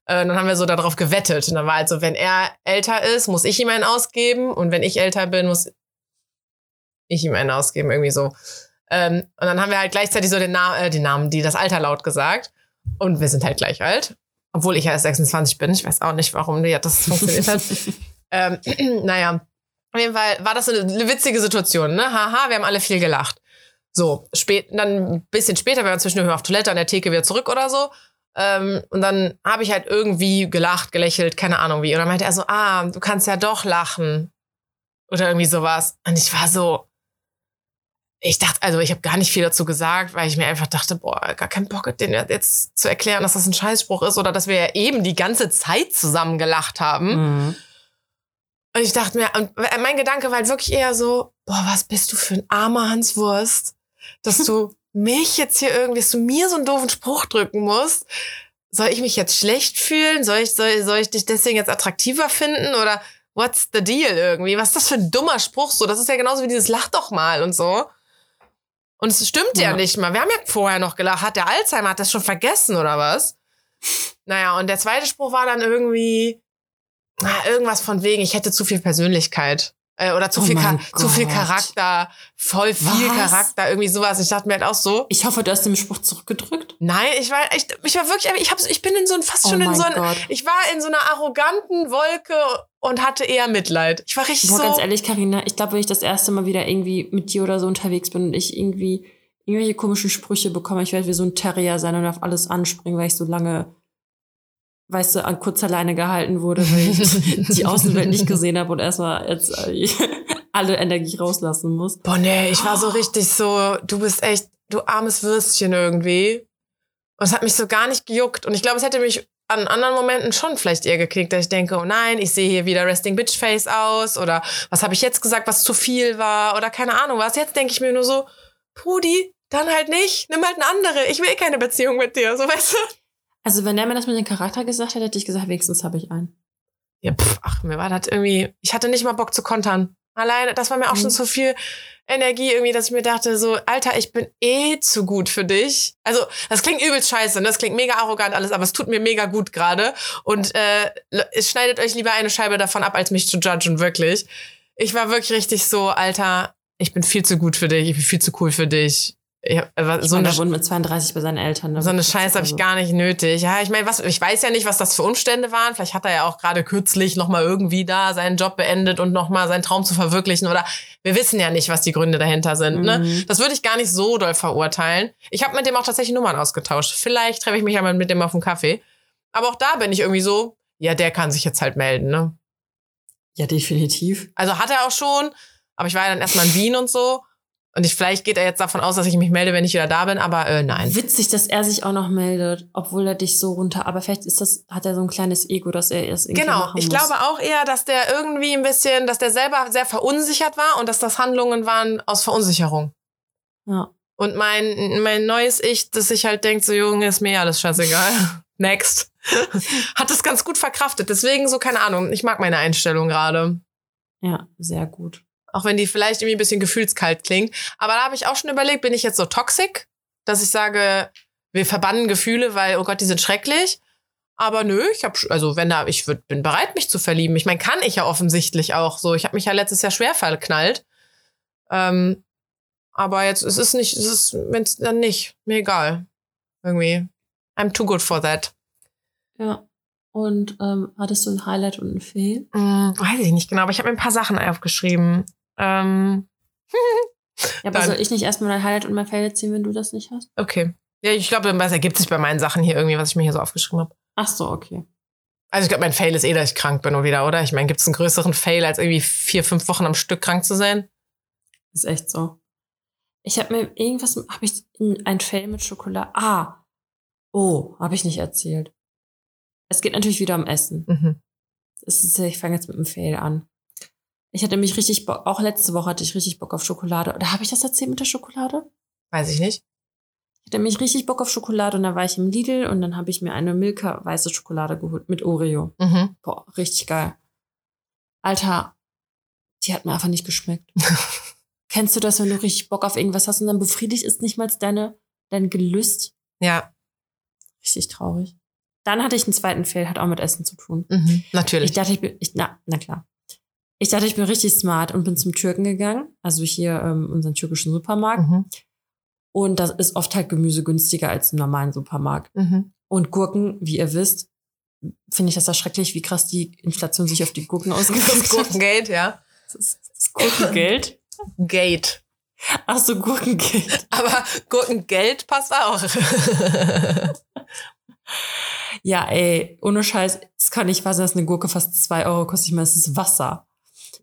Speaker 2: Äh, dann haben wir so darauf gewettet. Und dann war halt so, wenn er älter ist, muss ich ihm einen ausgeben. Und wenn ich älter bin, muss ich ihm einen ausgeben, irgendwie so. Ähm, und dann haben wir halt gleichzeitig so den, Na äh, den Namen, die das Alter laut gesagt. Und wir sind halt gleich alt. Obwohl ich ja erst 26 bin. Ich weiß auch nicht, warum die, das funktioniert hat. ähm, naja, auf jeden Fall war das eine, eine witzige Situation, ne? Haha, wir haben alle viel gelacht. So, spät, dann ein bisschen später, wir waren zwischendurch auf Toilette an der Theke wieder zurück oder so. Ähm, und dann habe ich halt irgendwie gelacht, gelächelt, keine Ahnung wie. Und dann meinte er so, ah, du kannst ja doch lachen. Oder irgendwie sowas. Und ich war so, ich dachte, also ich habe gar nicht viel dazu gesagt, weil ich mir einfach dachte, boah, gar keinen Bock, den jetzt zu erklären, dass das ein Scheißspruch ist oder dass wir ja eben die ganze Zeit zusammen gelacht haben. Mhm. Und ich dachte mir, und mein Gedanke war halt wirklich eher so, boah, was bist du für ein armer Hanswurst, dass du mich jetzt hier irgendwie, dass du mir so einen doofen Spruch drücken musst. Soll ich mich jetzt schlecht fühlen? Soll ich, soll, soll ich dich deswegen jetzt attraktiver finden? Oder what's the deal irgendwie? Was ist das für ein dummer Spruch? So, das ist ja genauso wie dieses Lach doch mal und so. Und es stimmt ja. ja nicht mal. Wir haben ja vorher noch gelacht. Hat der Alzheimer, hat das schon vergessen oder was? Naja, und der zweite Spruch war dann irgendwie, na, irgendwas von wegen, ich hätte zu viel Persönlichkeit. Äh, oder zu, oh viel zu viel Charakter, voll viel Was? Charakter, irgendwie sowas. Ich dachte mir halt auch so.
Speaker 1: Ich hoffe, du hast den Spruch zurückgedrückt.
Speaker 2: Nein, ich war, ich, ich war wirklich, ich, hab, ich bin in so ein, fast oh schon in so ein, ich war in so einer arroganten Wolke und hatte eher Mitleid. Ich war richtig Boah, so.
Speaker 1: ganz ehrlich, Karina, ich glaube, wenn ich das erste Mal wieder irgendwie mit dir oder so unterwegs bin und ich irgendwie irgendwelche komischen Sprüche bekomme, ich werde wie so ein Terrier sein und auf alles anspringen, weil ich so lange weißt du, an kurzer Leine gehalten wurde, weil ich die Außenwelt nicht gesehen habe und erstmal jetzt äh, alle Energie rauslassen muss.
Speaker 2: Boah, nee, ich war so richtig so, du bist echt, du armes Würstchen irgendwie. Und es hat mich so gar nicht gejuckt. Und ich glaube, es hätte mich an anderen Momenten schon vielleicht eher geknickt, dass ich denke, oh nein, ich sehe hier wieder Resting Bitch Face aus oder was habe ich jetzt gesagt, was zu viel war oder keine Ahnung was. Jetzt denke ich mir nur so, Pudi, dann halt nicht, nimm halt eine andere. Ich will keine Beziehung mit dir, so weißt du.
Speaker 1: Also wenn er mir das mit dem Charakter gesagt hätte, hätte ich gesagt, wenigstens habe ich einen.
Speaker 2: Ja, pff, ach, mir war das irgendwie, ich hatte nicht mal Bock zu kontern. Alleine, das war mir auch mhm. schon zu viel Energie irgendwie, dass ich mir dachte, so, Alter, ich bin eh zu gut für dich. Also, das klingt übelst scheiße, ne? das klingt mega arrogant alles, aber es tut mir mega gut gerade. Und äh, es schneidet euch lieber eine Scheibe davon ab, als mich zu judgen, wirklich. Ich war wirklich richtig so, Alter, ich bin viel zu gut für dich, ich bin viel zu cool für dich. Ich hab,
Speaker 1: äh, so eine, mit 32 bei seinen Eltern.
Speaker 2: Ne? So eine Scheiße habe ich gar nicht nötig. Ja, ich meine, was, ich weiß ja nicht, was das für Umstände waren. Vielleicht hat er ja auch gerade kürzlich nochmal irgendwie da seinen Job beendet und nochmal seinen Traum zu verwirklichen. Oder wir wissen ja nicht, was die Gründe dahinter sind. Ne? Mhm. Ne? Das würde ich gar nicht so doll verurteilen. Ich habe mit dem auch tatsächlich Nummern ausgetauscht. Vielleicht treffe ich mich einmal mit dem auf dem Kaffee. Aber auch da bin ich irgendwie so, ja, der kann sich jetzt halt melden, ne?
Speaker 1: Ja, definitiv.
Speaker 2: Also hat er auch schon, aber ich war ja dann erstmal in Wien und so. Und ich, vielleicht geht er jetzt davon aus, dass ich mich melde, wenn ich wieder da bin, aber äh, nein.
Speaker 1: Witzig, dass er sich auch noch meldet, obwohl er dich so runter. Aber vielleicht ist das, hat er so ein kleines Ego, dass er es irgendwie
Speaker 2: Genau, ich muss. glaube auch eher, dass der irgendwie ein bisschen, dass der selber sehr verunsichert war und dass das Handlungen waren aus Verunsicherung.
Speaker 1: Ja.
Speaker 2: Und mein, mein neues Ich, das sich halt denkt, so Junge, ist mir alles scheißegal. Next. hat das ganz gut verkraftet. Deswegen so, keine Ahnung, ich mag meine Einstellung gerade.
Speaker 1: Ja, sehr gut.
Speaker 2: Auch wenn die vielleicht irgendwie ein bisschen gefühlskalt klingt. Aber da habe ich auch schon überlegt, bin ich jetzt so toxisch, dass ich sage, wir verbannen Gefühle, weil, oh Gott, die sind schrecklich. Aber nö, ich habe also wenn da ich würd, bin bereit mich zu verlieben. Ich meine, kann ich ja offensichtlich auch so. Ich habe mich ja letztes Jahr schwer verknallt. Ähm, aber jetzt es ist nicht, es ist wenn es dann nicht, mir egal. Irgendwie I'm too good for that.
Speaker 1: Ja. Und ähm, hattest du ein Highlight und ein Fail?
Speaker 2: Mm, weiß ich nicht genau, aber ich habe mir ein paar Sachen aufgeschrieben. Ähm.
Speaker 1: ja, aber soll ich nicht erstmal dein Highlight und mein Fail ziehen, wenn du das nicht hast?
Speaker 2: Okay. Ja, ich glaube, das ergibt sich bei meinen Sachen hier irgendwie, was ich mir hier so aufgeschrieben habe.
Speaker 1: Ach so, okay.
Speaker 2: Also ich glaube, mein Fail ist eh, dass ich krank bin wieder, oder? Ich meine, gibt es einen größeren Fail, als irgendwie vier, fünf Wochen am Stück krank zu sein?
Speaker 1: Ist echt so. Ich habe mir irgendwas, habe ich ein Fail mit Schokolade? Ah, oh, habe ich nicht erzählt. Es geht natürlich wieder um Essen. Mhm. Ist, ich fange jetzt mit dem Fail an. Ich hatte mich richtig Bock, auch letzte Woche hatte ich richtig Bock auf Schokolade. Oder habe ich das erzählt mit der Schokolade?
Speaker 2: Weiß ich nicht.
Speaker 1: Ich hatte mich richtig Bock auf Schokolade und dann war ich im Lidl und dann habe ich mir eine Milka weiße Schokolade geholt mit Oreo. Mhm. Boah, richtig geil. Alter, die hat mir einfach nicht geschmeckt. Kennst du das, wenn du richtig Bock auf irgendwas hast und dann befriedigt ist nicht mal deine, dein Gelüst?
Speaker 2: Ja.
Speaker 1: Richtig traurig. Dann hatte ich einen zweiten Fail, hat auch mit Essen zu tun.
Speaker 2: Mhm. Natürlich.
Speaker 1: Ich dachte, ich bin, ich, na, na klar. Ich dachte, ich bin richtig smart und bin zum Türken gegangen, also hier ähm, unseren türkischen Supermarkt.
Speaker 2: Mhm.
Speaker 1: Und das ist oft halt Gemüse günstiger als im normalen Supermarkt.
Speaker 2: Mhm.
Speaker 1: Und Gurken, wie ihr wisst, finde ich das erschrecklich, wie krass die Inflation sich auf die Gurken ausgewirkt
Speaker 2: Das
Speaker 1: hat.
Speaker 2: Gurkengate, ja.
Speaker 1: Das ist das Gurkengeld.
Speaker 2: Gate.
Speaker 1: Ach so, Gurkengeld.
Speaker 2: Aber Gurkengeld passt auch.
Speaker 1: Ja, ey, ohne Scheiß, es kann nicht wahr sein, dass eine Gurke fast zwei Euro kostet. Ich meine, es ist Wasser.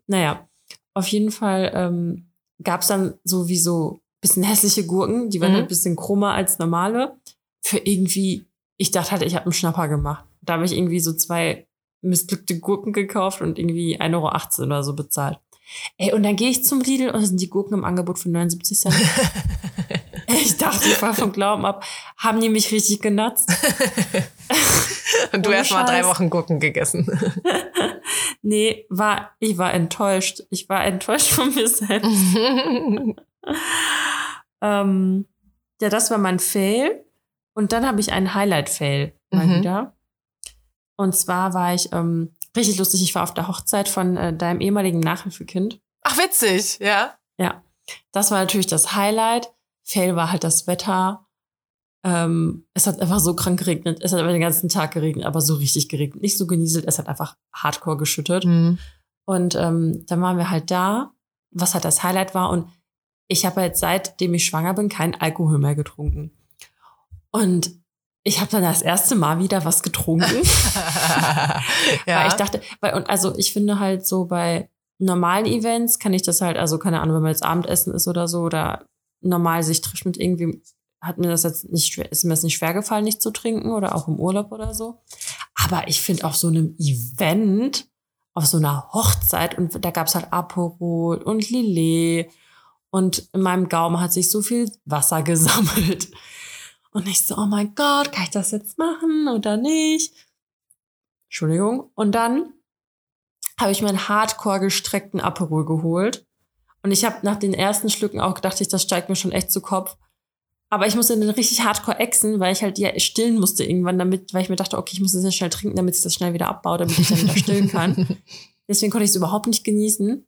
Speaker 1: Naja, auf jeden Fall ähm, gab es dann sowieso bisschen hässliche Gurken, die waren
Speaker 2: Mhm.
Speaker 1: halt ein bisschen chroma als normale. Für irgendwie, ich dachte halt, ich habe einen Schnapper gemacht. Da habe ich irgendwie so zwei missglückte Gurken gekauft und irgendwie 1,18 Euro oder so bezahlt. Ey, und dann gehe ich zum Lidl und da sind die Gurken im Angebot für 79 Cent. ich dachte, ich war vom Glauben ab. Haben die mich richtig genatzt?
Speaker 2: Und du erst mal drei. Wochen Gurken gegessen.
Speaker 1: Nee, war, ich war enttäuscht. Ich war enttäuscht von mir selbst. ähm, ja, das war mein Fail. Und dann habe ich einen Highlight-Fail mal
Speaker 2: Mhm.
Speaker 1: wieder. Und zwar war ich ähm, richtig lustig. Ich war auf der Hochzeit von äh, deinem ehemaligen Nachhilfekind.
Speaker 2: Ach, witzig, ja.
Speaker 1: Ja, das war natürlich das Highlight. Fail war halt das Wetter. Ähm, es hat einfach so krank geregnet. Es hat aber den ganzen Tag geregnet, aber so richtig geregnet. Nicht so genieselt, es hat einfach hardcore geschüttet.
Speaker 2: Mhm.
Speaker 1: Und ähm, dann waren wir halt da, was halt das Highlight war. Und ich habe jetzt seitdem ich schwanger bin keinen Alkohol mehr getrunken. Und ich habe dann das erste Mal wieder was getrunken.
Speaker 2: ja.
Speaker 1: Weil ich dachte, weil, und also ich finde halt so bei normalen Events kann ich das halt, also keine Ahnung, wenn man jetzt Abendessen ist oder so oder normal sich trifft mit irgendwie, hat mir das jetzt nicht ist mir das nicht schwer gefallen, nicht zu trinken oder auch im Urlaub oder so. Aber ich finde auf so einem Event, auf so einer Hochzeit und da gab's halt Aperol und Lillet und in meinem Gaumen hat sich so viel Wasser gesammelt. Und ich so, oh mein Gott, kann ich das jetzt machen oder nicht? Entschuldigung. Und dann habe ich meinen hardcore gestreckten Aperol geholt. Und ich habe nach den ersten Schlücken auch gedacht, ich, das steigt mir schon echt zu Kopf. Aber ich musste den richtig hardcore exen, weil ich halt ja stillen musste irgendwann, damit, weil ich mir dachte, okay, ich muss das jetzt schnell trinken, damit ich das schnell wieder abbaue, damit ich dann wieder stillen kann. Deswegen konnte ich es überhaupt nicht genießen.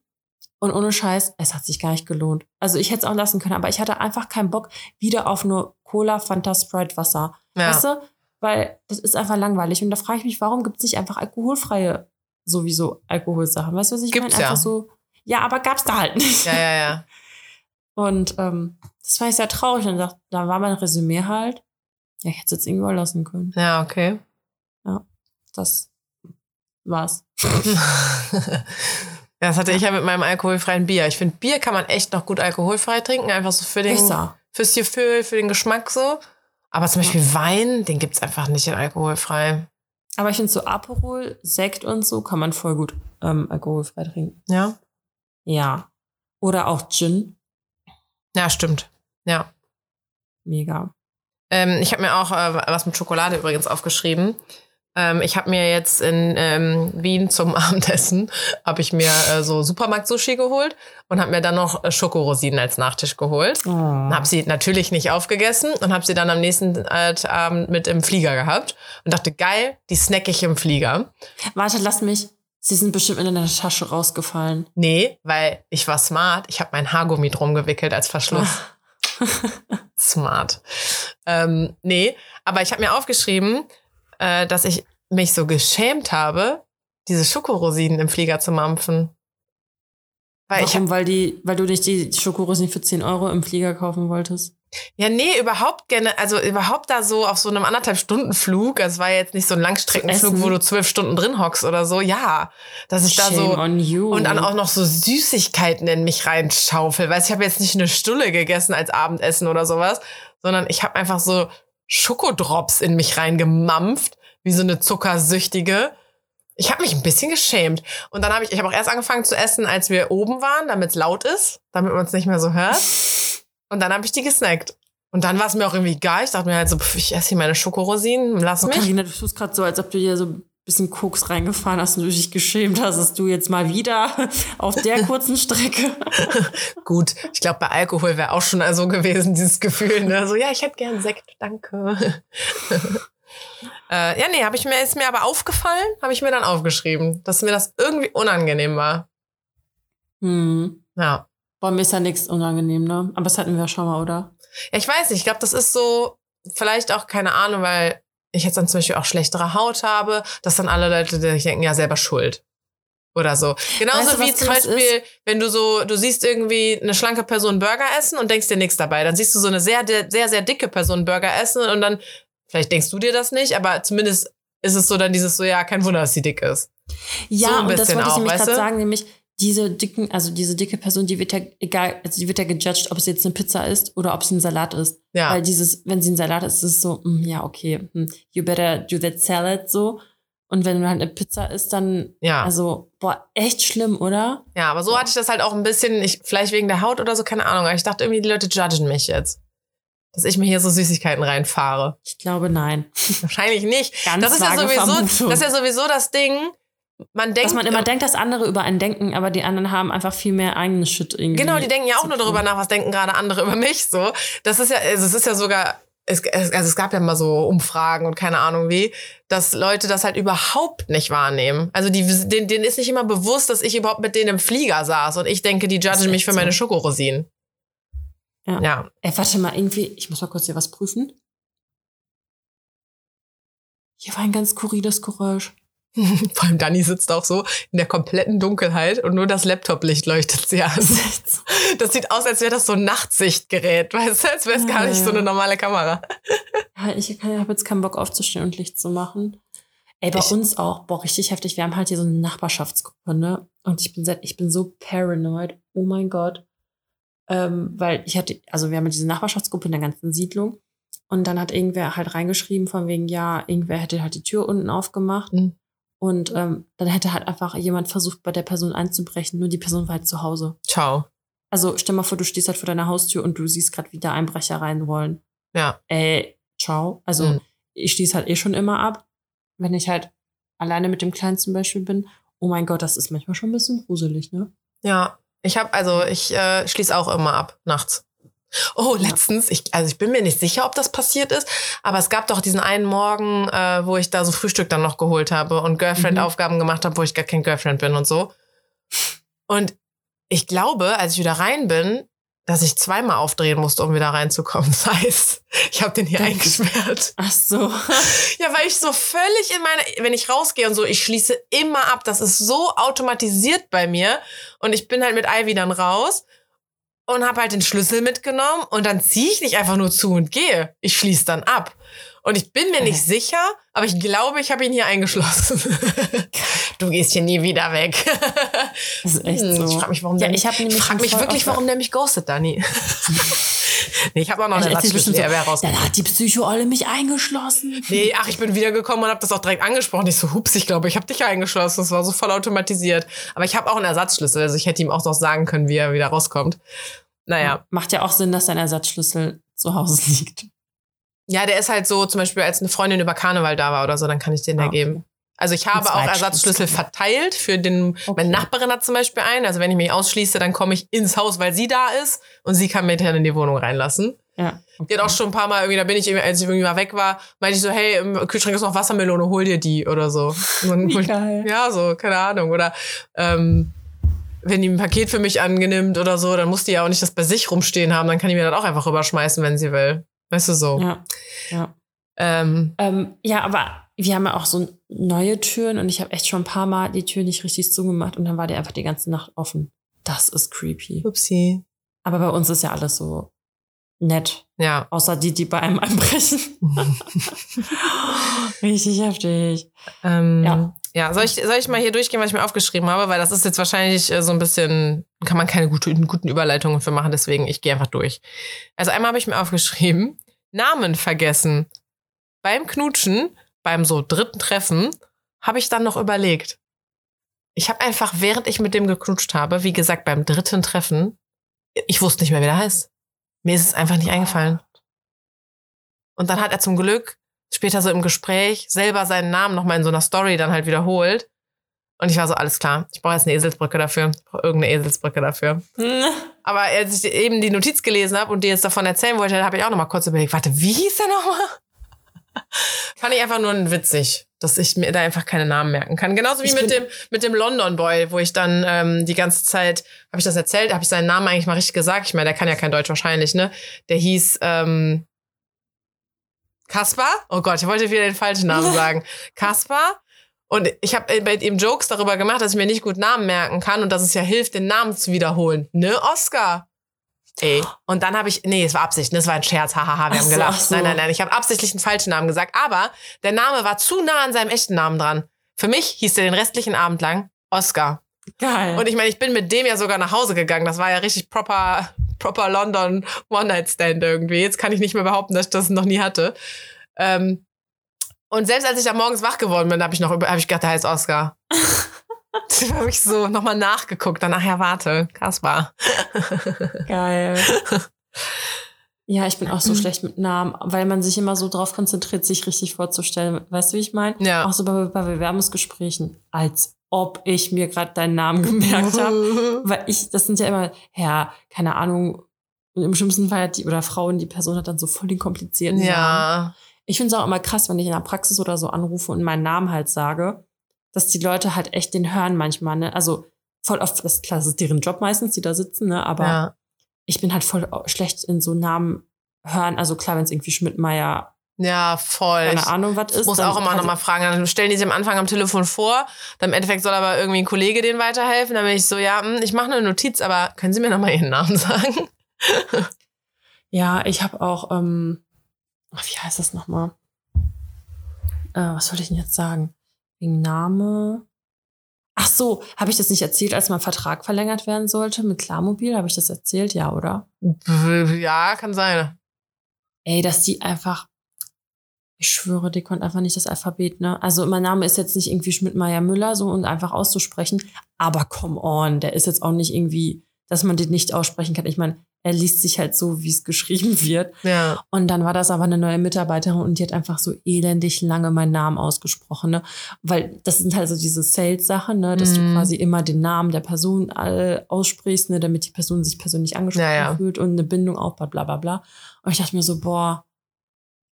Speaker 1: Und ohne Scheiß, es hat sich gar nicht gelohnt. Also ich hätte es auch lassen können, aber ich hatte einfach keinen Bock wieder auf nur Cola, Fanta, Sprite, Wasser.
Speaker 2: ja.
Speaker 1: Weißt du? Weil das ist einfach langweilig. Und da frage ich mich, warum gibt es nicht einfach alkoholfreie, sowieso Alkoholsachen? Weißt du, was ich meine?
Speaker 2: Ja.
Speaker 1: Einfach so. Ja, aber gab's da halt nicht.
Speaker 2: ja, ja, ja.
Speaker 1: Und ähm, das war ich sehr traurig. Und da, da war mein Resümee halt, ja, ich hätte es jetzt irgendwo lassen können.
Speaker 2: Ja, okay.
Speaker 1: Das war's.
Speaker 2: Ja, das hatte ich ja mit meinem alkoholfreien Bier. Ich finde, Bier kann man echt noch gut alkoholfrei trinken, einfach so für den,
Speaker 1: Besser.
Speaker 2: fürs Gefühl, für den Geschmack so. Aber zum Beispiel Wein, den gibt's einfach nicht in alkoholfrei.
Speaker 1: Aber ich finde so Aperol, Sekt und so kann man voll gut ähm, alkoholfrei trinken.
Speaker 2: Ja?
Speaker 1: Ja. Oder auch Gin.
Speaker 2: Ja, stimmt. Ja.
Speaker 1: Mega.
Speaker 2: Ähm, ich habe mir auch äh, was mit Schokolade übrigens aufgeschrieben. Ähm, ich habe mir jetzt in ähm, Wien zum Abendessen habe ich mir äh, so Supermarkt-Sushi geholt und habe mir dann noch äh, Schokorosinen als Nachtisch geholt.
Speaker 1: Oh.
Speaker 2: Habe sie natürlich nicht aufgegessen und habe sie dann am nächsten äh, Abend mit im Flieger gehabt und dachte, geil, die snack ich im Flieger.
Speaker 1: Warte, lass mich. Sie sind bestimmt in deiner Tasche rausgefallen.
Speaker 2: Nee, weil ich war smart. Ich habe mein Haargummi drum gewickelt als Verschluss. Smart. Ähm, nee, aber ich habe mir aufgeschrieben, äh, dass ich mich so geschämt habe, diese Schokorosinen im Flieger zu mampfen. Weil ich
Speaker 1: Warum? Weil, die, weil du nicht die Schokorosinen für 10 Euro im Flieger kaufen wolltest?
Speaker 2: Ja, nee, überhaupt gerne, also überhaupt da so auf so einem anderthalb Stunden Flug, es war jetzt nicht so ein Langstreckenflug, wo du zwölf Stunden drin hockst oder so, ja, dass ich da
Speaker 1: Shame
Speaker 2: so
Speaker 1: on you.
Speaker 2: und dann auch noch so Süßigkeiten in mich reinschaufel, weil ich habe jetzt nicht eine Stulle gegessen als Abendessen oder sowas, sondern ich habe einfach so Schokodrops in mich reingemampft, wie so eine Zuckersüchtige. Ich habe mich ein bisschen geschämt. Und dann habe ich, ich habe auch erst angefangen zu essen, als wir oben waren, damit es laut ist, damit man es nicht mehr so hört. Und dann habe ich die gesnackt. Und dann war es mir auch irgendwie egal. Ich dachte mir halt so, pff, ich esse hier meine Schokorosinen, lass
Speaker 1: Oh,
Speaker 2: mich.
Speaker 1: Carina, du tust gerade so, als ob du dir so ein bisschen Koks reingefahren hast und du dich geschämt hast, dass du jetzt mal wieder auf der kurzen Strecke.
Speaker 2: Gut, ich glaube, bei Alkohol wäre auch schon so gewesen, dieses Gefühl. Ne? So, ja, ich hätte gern Sekt, danke. Äh, ja, nee, habe ich mir, ist mir aber aufgefallen, habe ich mir dann aufgeschrieben, dass mir das irgendwie unangenehm war.
Speaker 1: Hm.
Speaker 2: Ja.
Speaker 1: Boah, mir ist ja nichts unangenehm, ne? Aber das hatten wir ja schon mal, oder?
Speaker 2: Ja, ich weiß nicht, ich glaube, das ist so, vielleicht auch keine Ahnung, weil ich jetzt dann zum Beispiel auch schlechtere Haut habe, dass dann alle Leute die denken, ja, selber schuld. Oder so. Genauso
Speaker 1: Weißt du,
Speaker 2: wie zum Beispiel, wenn du so, du siehst irgendwie eine schlanke Person Burger essen und denkst dir nichts dabei. Dann siehst du so eine sehr, sehr, sehr dicke Person Burger essen und dann, vielleicht denkst du dir das nicht, aber zumindest ist es so dann dieses so, ja, kein Wunder, dass sie dick ist.
Speaker 1: Ja,
Speaker 2: So
Speaker 1: und das wollte ich nämlich gerade sagen, nämlich diese dicken, also diese dicke Person, die wird ja egal, also die wird ja gejudged, ob es jetzt eine Pizza ist oder ob es ein Salat ist.
Speaker 2: Ja.
Speaker 1: Weil dieses, wenn sie ein Salat ist, ist es so, mm, ja, okay, hm, you better do that salad so. Und wenn du halt eine Pizza isst, dann,
Speaker 2: Ja.
Speaker 1: also, boah, echt schlimm, oder?
Speaker 2: Ja, aber so hatte ich das halt auch ein bisschen, ich, vielleicht wegen der Haut oder so, keine Ahnung. Aber ich dachte irgendwie, die Leute judgen mich jetzt. Dass ich mir hier so Süßigkeiten reinfahre.
Speaker 1: Ich glaube, nein.
Speaker 2: Wahrscheinlich nicht.
Speaker 1: Ganz
Speaker 2: das ist ja sowieso,
Speaker 1: Vermutung.
Speaker 2: das ist ja sowieso das Ding. Man denkt,
Speaker 1: Dass man immer denkt, dass andere über einen denken, aber die anderen haben einfach viel mehr eigenen Shit irgendwie.
Speaker 2: Genau, die denken ja auch nur darüber nach, was denken gerade andere über mich so. Das ist ja, also es ist ja sogar, es, es- also es gab ja mal so Umfragen und keine Ahnung wie, dass Leute das halt überhaupt nicht wahrnehmen. Also die, denen, denen ist nicht immer bewusst, dass ich überhaupt mit denen im Flieger saß und ich denke, die judgen mich für meine
Speaker 1: so.
Speaker 2: Schokorosinen.
Speaker 1: Ja.
Speaker 2: ja.
Speaker 1: Ey, warte mal, irgendwie, ich muss mal kurz hier was prüfen. Hier war ein ganz skurriles Geräusch.
Speaker 2: Vor allem Dani sitzt auch so in der kompletten Dunkelheit und nur das Laptop-Licht leuchtet sie an.
Speaker 1: Das
Speaker 2: sieht aus, als wäre das so ein Nachtsichtgerät, weißt du, als wäre es gar nicht so eine normale Kamera.
Speaker 1: Ja, ich habe jetzt keinen Bock aufzustehen und Licht zu machen. Ey, bei
Speaker 2: Ich-
Speaker 1: uns auch, boah, richtig heftig. Wir haben halt hier so eine Nachbarschaftsgruppe, ne? Und ich bin seit, ich bin so paranoid. Oh mein Gott. Ähm, weil ich hatte, also wir haben diese Nachbarschaftsgruppe in der ganzen Siedlung. Und dann hat irgendwer halt reingeschrieben von wegen, ja, irgendwer hätte halt die Tür unten aufgemacht.
Speaker 2: Mhm.
Speaker 1: Und ähm, dann hätte halt einfach jemand versucht, bei der Person einzubrechen. Nur die Person war halt zu Hause.
Speaker 2: Ciao.
Speaker 1: Also stell mal vor, du stehst halt vor deiner Haustür und du siehst gerade, wie da Einbrecher reinrollen.
Speaker 2: Ja.
Speaker 1: Ey, ciao. Also
Speaker 2: Mhm.
Speaker 1: ich schließe halt eh schon immer ab, wenn ich halt alleine mit dem Kleinen zum Beispiel bin. Oh mein Gott, das ist manchmal schon ein bisschen gruselig, ne?
Speaker 2: Ja, ich habe also ich äh, schließe auch immer ab nachts. Oh, letztens, ich, also ich bin mir nicht sicher, ob das passiert ist, aber es gab doch diesen einen Morgen, äh, wo ich da so Frühstück dann noch geholt habe und Girlfriend-Aufgaben gemacht habe, wo ich gar kein Girlfriend bin und so. Und ich glaube, als ich wieder rein bin, dass ich zweimal aufdrehen musste, um wieder reinzukommen. Das heißt, ich habe den hier
Speaker 1: Das
Speaker 2: eingesperrt.
Speaker 1: Ach so.
Speaker 2: Ja, weil ich so völlig in meine, wenn ich rausgehe und so, ich schließe immer ab. Das ist so automatisiert bei mir. Und ich bin halt mit Ivy dann raus und habe halt den Schlüssel mitgenommen und dann ziehe ich nicht einfach nur zu und gehe. Ich schließe dann ab. Und ich bin mir nicht sicher, aber ich glaube, ich habe ihn hier eingeschlossen. du gehst hier nie wieder weg.
Speaker 1: Das ist echt
Speaker 2: Hm,
Speaker 1: so.
Speaker 2: Ich frage mich, warum
Speaker 1: ja,
Speaker 2: der
Speaker 1: ich
Speaker 2: ich frag mich wirklich, warum der mich ghostet, Dani. nee, ich habe auch noch eine
Speaker 1: Ich erzähl
Speaker 2: Ersatzschlüssel.
Speaker 1: bestimmt
Speaker 2: Er wäre
Speaker 1: so,
Speaker 2: raus.
Speaker 1: dann hat die Psycho-Olle mich eingeschlossen.
Speaker 2: Nee, ach, ich bin wiedergekommen und habe das auch direkt angesprochen. Ich so, hups, ich glaube, ich habe dich eingeschlossen. Das war so voll automatisiert. Aber ich habe auch einen Ersatzschlüssel, also ich hätte ihm auch noch sagen können, wie er wieder rauskommt. Naja.
Speaker 1: Macht ja auch Sinn, dass dein Ersatzschlüssel zu Hause liegt.
Speaker 2: Ja, der ist halt so, zum Beispiel, als eine Freundin über Karneval da war oder so, dann kann ich den
Speaker 1: Ah,
Speaker 2: da
Speaker 1: okay.
Speaker 2: geben. Also ich habe auch. Ersatzschlüssel verteilt für den,
Speaker 1: Okay.
Speaker 2: meine Nachbarin hat zum Beispiel einen. Also wenn ich mich ausschließe, dann komme ich ins Haus, weil sie da ist und sie kann mich dann in die Wohnung reinlassen.
Speaker 1: Ja.
Speaker 2: Die hat auch schon ein paar Mal irgendwie, da bin ich irgendwie, als ich irgendwie mal weg war, meinte ich so, hey, im Kühlschrank ist noch Wassermelone, hol dir die oder so. Dann ja, so, keine Ahnung. Oder ähm, wenn die ein Paket für mich angenimmt oder so, dann muss die ja auch nicht das bei sich rumstehen haben, dann kann die mir das auch einfach rüberschmeißen, wenn sie will. Weißt du so.
Speaker 1: Ja. ja.
Speaker 2: Ähm,
Speaker 1: Ähm, ja, aber wir haben ja auch so neue Türen und ich habe echt schon ein paar Mal die Tür nicht richtig zugemacht und dann war die einfach die ganze Nacht offen. Das ist creepy.
Speaker 2: upsie.
Speaker 1: Aber bei uns ist ja alles so nett.
Speaker 2: Ja.
Speaker 1: Außer die, die bei einem einbrechen. Richtig heftig.
Speaker 2: Ähm,
Speaker 1: Ja.
Speaker 2: ja. soll ich, soll ich mal hier durchgehen, was ich mir aufgeschrieben habe? Weil das ist jetzt wahrscheinlich äh, so ein bisschen, kann man keine gute, guten Überleitungen für machen, deswegen ich gehe einfach durch. Also einmal habe ich mir aufgeschrieben, Namen vergessen. Beim Knutschen, beim so dritten Treffen, habe ich dann noch überlegt. Ich habe einfach, während ich mit dem geknutscht habe, wie gesagt, beim dritten Treffen, ich wusste nicht mehr, wie der heißt. Mir ist es einfach nicht eingefallen. Und dann hat er zum Glück später so im Gespräch selber seinen Namen nochmal in so einer Story dann halt wiederholt. Und ich war so, alles klar, ich brauche jetzt eine Eselsbrücke dafür. Ich brauche irgendeine Eselsbrücke dafür. Aber als ich eben die Notiz gelesen habe und dir jetzt davon erzählen wollte, habe ich auch nochmal kurz überlegt, warte, wie hieß der nochmal? Fand ich einfach nur witzig, dass ich mir da einfach keine Namen merken kann. Genauso wie
Speaker 1: Ich
Speaker 2: mit dem, mit dem London Boy, wo ich dann ähm, die ganze Zeit, habe ich das erzählt, habe ich seinen Namen eigentlich mal richtig gesagt. Ich meine, der kann ja kein Deutsch wahrscheinlich, ne? Der hieß ähm, Kaspar. Oh Gott, ich wollte wieder den falschen Namen sagen. Kaspar. Und ich habe bei ihm Jokes darüber gemacht, dass ich mir nicht gut Namen merken kann und dass es ja hilft, den Namen zu wiederholen. Ne, Oscar? Ey. Und dann habe ich, nee, es war Absicht, ne, es war ein Scherz, hahaha, wir haben
Speaker 1: so,
Speaker 2: gelacht.
Speaker 1: ach so.
Speaker 2: Nein, nein, nein, ich habe absichtlich einen falschen Namen gesagt, aber der Name war zu nah an seinem echten Namen dran. Für mich hieß er den restlichen Abend lang Oscar.
Speaker 1: Geil.
Speaker 2: Und ich meine, ich bin mit dem ja sogar nach Hause gegangen. Das war ja richtig proper, proper London One-Night-Stand irgendwie. Jetzt kann ich nicht mehr behaupten, dass ich das noch nie hatte. Ähm, und selbst als ich da morgens wach geworden bin, habe ich noch habe ich gedacht, der heißt Oscar. da habe ich so nochmal nachgeguckt. Danach, ja, warte, Kaspar.
Speaker 1: Geil. Ja, ich bin auch so schlecht mit Namen, weil man sich immer so drauf konzentriert, sich richtig vorzustellen. Weißt du, wie ich meine?
Speaker 2: Ja.
Speaker 1: Auch so bei, bei Bewerbungsgesprächen. Als ob ich mir gerade deinen Namen gemerkt habe. Weil ich, das sind ja immer, ja, keine Ahnung, im schlimmsten Fall hat die, oder Frauen, die Person hat dann so voll den komplizierten Namen.
Speaker 2: Ja.
Speaker 1: Ich finde es auch immer krass, wenn ich in der Praxis oder so anrufe und meinen Namen halt sage, dass die Leute halt echt den hören manchmal, ne? Also voll oft, das, klar, das ist deren Job meistens, die da sitzen, ne? Aber
Speaker 2: ja.
Speaker 1: ich bin halt voll schlecht in so Namen hören. Also klar, wenn es irgendwie Schmidt-Meyer,
Speaker 2: Ja, voll.
Speaker 1: keine Ahnung, was
Speaker 2: Ich
Speaker 1: ist.
Speaker 2: muss auch immer
Speaker 1: halt-
Speaker 2: nochmal fragen. Dann stellen die sich am Anfang am Telefon vor. Dann im Endeffekt soll aber irgendwie ein Kollege denen weiterhelfen. Dann bin ich so, ja, hm, ich mache eine Notiz, aber können Sie mir nochmal Ihren Namen sagen?
Speaker 1: Ja, ich habe auch, ähm, ach, wie heißt das nochmal? Äh, was wollte ich denn jetzt sagen? Wegen Name. Ach so, habe ich das nicht erzählt, als mein Vertrag verlängert werden sollte mit Klarmobil? Habe ich das erzählt? Ja, oder?
Speaker 2: Ja, kann sein.
Speaker 1: Ey, dass die einfach, ich schwöre, die konnten einfach nicht das Alphabet, ne? Also mein Name ist jetzt nicht irgendwie Schmidt-Meyer-Müller so und einfach auszusprechen, aber come on, der ist jetzt auch nicht irgendwie, dass man den nicht aussprechen kann. Ich meine, er liest sich halt so, wie es geschrieben wird.
Speaker 2: Ja.
Speaker 1: Und dann war das aber eine neue Mitarbeiterin und die hat einfach so elendig lange meinen Namen ausgesprochen, ne? Weil das sind halt so diese Sales-Sachen, ne? Dass
Speaker 2: Mhm.
Speaker 1: du quasi immer den Namen der Person äh, aussprichst, ne? Damit die Person sich persönlich angesprochen
Speaker 2: Ja, ja.
Speaker 1: fühlt und eine Bindung aufbaut, bla bla bla. Und ich dachte mir so, boah,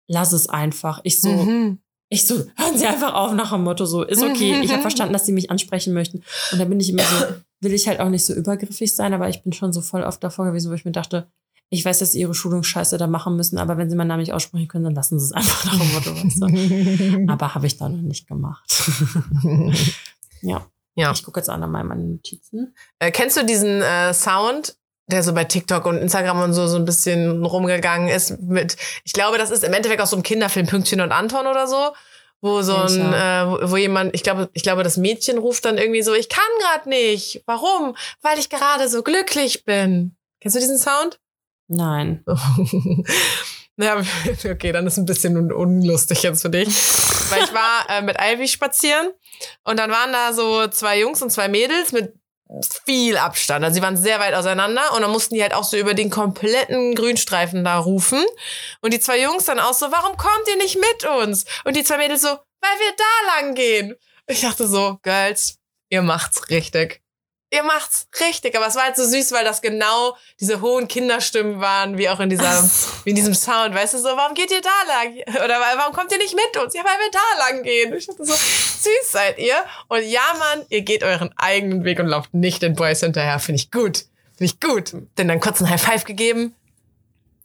Speaker 1: lass es einfach. Ich so,
Speaker 2: Mhm.
Speaker 1: ich so, hören Sie einfach auf nach dem Motto so, ist okay. Ich habe verstanden, dass Sie mich ansprechen möchten. Und da bin ich immer so, will ich halt auch nicht so übergriffig sein, aber ich bin schon so voll oft davor gewesen, wo ich mir dachte, ich weiß, dass Sie Ihre Schulungsscheiße da machen müssen, aber wenn Sie meinen Namen nicht aussprechen können, dann lassen Sie es einfach nach dem Motto. Weißt du? Aber habe ich da noch nicht gemacht. ja.
Speaker 2: Ja.
Speaker 1: Ich gucke jetzt auch nochmal meine Notizen.
Speaker 2: Äh, kennst du diesen äh, Sound, der so bei TikTok und Instagram und so so ein bisschen rumgegangen ist mit, ich glaube, das ist im Endeffekt aus so einem Kinderfilm Pünktchen und Anton oder so, wo so ein, äh, wo- wo jemand, ich glaube, ich glaube, das Mädchen ruft dann irgendwie so, ich kann gerade nicht. Warum? Weil ich gerade so glücklich bin. Kennst du diesen Sound?
Speaker 1: Nein.
Speaker 2: Ja, okay, dann ist ein bisschen un unlustig jetzt für dich. Weil ich war äh, mit Ivy spazieren und dann waren da so zwei Jungs und zwei Mädels mit viel Abstand. Also sie waren sehr weit auseinander und dann mussten die halt auch so über den kompletten Grünstreifen da rufen. Und die zwei Jungs dann auch so, warum kommt ihr nicht mit uns? Und die zwei Mädels so, weil wir da lang gehen. Ich dachte so, Girls, ihr macht's richtig. Ihr macht's richtig. Aber es war halt so süß, weil das genau diese hohen Kinderstimmen waren, wie auch in dieser, wie in diesem Sound. Weißt du so, warum geht ihr da lang? Oder warum kommt ihr nicht mit uns? Ja, weil wir da lang gehen. Ich dachte so, süß seid ihr. Und ja, Mann, ihr geht euren eigenen Weg und lauft nicht den Boys hinterher. Finde ich gut. Finde ich gut. Denn dann kurz ein High Five gegeben.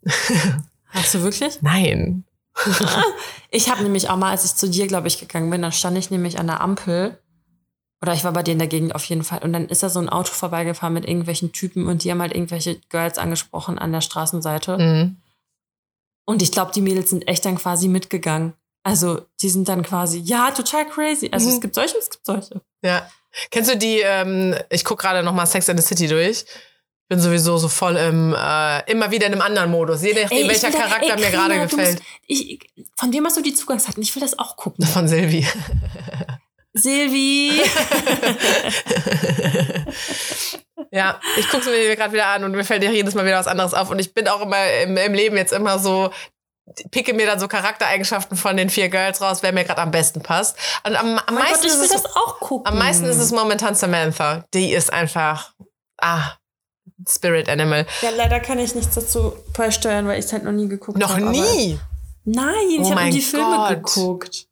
Speaker 1: Hast du wirklich?
Speaker 2: Nein.
Speaker 1: Ich habe nämlich auch mal, als ich zu dir, glaube ich, gegangen bin, dann stand ich nämlich an der Ampel. Oder ich war bei dir in der Gegend auf jeden Fall. Und dann ist da so ein Auto vorbeigefahren mit irgendwelchen Typen und die haben halt irgendwelche Girls angesprochen an der Straßenseite.
Speaker 2: Mhm.
Speaker 1: Und ich glaube, die Mädels sind echt dann quasi mitgegangen. Also, die sind dann quasi, ja, total crazy. Also,
Speaker 2: Mhm.
Speaker 1: es gibt solche, und es gibt solche.
Speaker 2: Ja. Kennst du die, ähm, ich guck gerade noch mal Sex and the City durch. Bin sowieso so voll im, äh, immer wieder in einem anderen Modus. Je nachdem, welcher
Speaker 1: da-
Speaker 2: Charakter
Speaker 1: ey,
Speaker 2: mir gerade gefällt.
Speaker 1: musst- Ich, von wem hast du die Zugangsdaten? Ich will das auch gucken.
Speaker 2: Von Silvi.
Speaker 1: Silvi!
Speaker 2: ja, ich gucke es mir gerade wieder an und mir fällt ja jedes Mal wieder was anderes auf. Und ich bin auch immer im, im Leben jetzt immer so, picke mir dann so Charaktereigenschaften von den vier Girls raus, wer mir gerade am besten passt. Und am, am
Speaker 1: Mein
Speaker 2: meisten
Speaker 1: Gott, ich
Speaker 2: ist
Speaker 1: will
Speaker 2: es,
Speaker 1: das auch gucken.
Speaker 2: am meisten ist es momentan Samantha. Die ist einfach, ah, Spirit Animal.
Speaker 1: Ja, leider kann ich nichts dazu beisteuern, weil ich es halt noch nie geguckt
Speaker 2: Noch
Speaker 1: habe. aber-
Speaker 2: nie.
Speaker 1: Nein,
Speaker 2: Oh
Speaker 1: ich habe die Filme
Speaker 2: Gott.
Speaker 1: geguckt.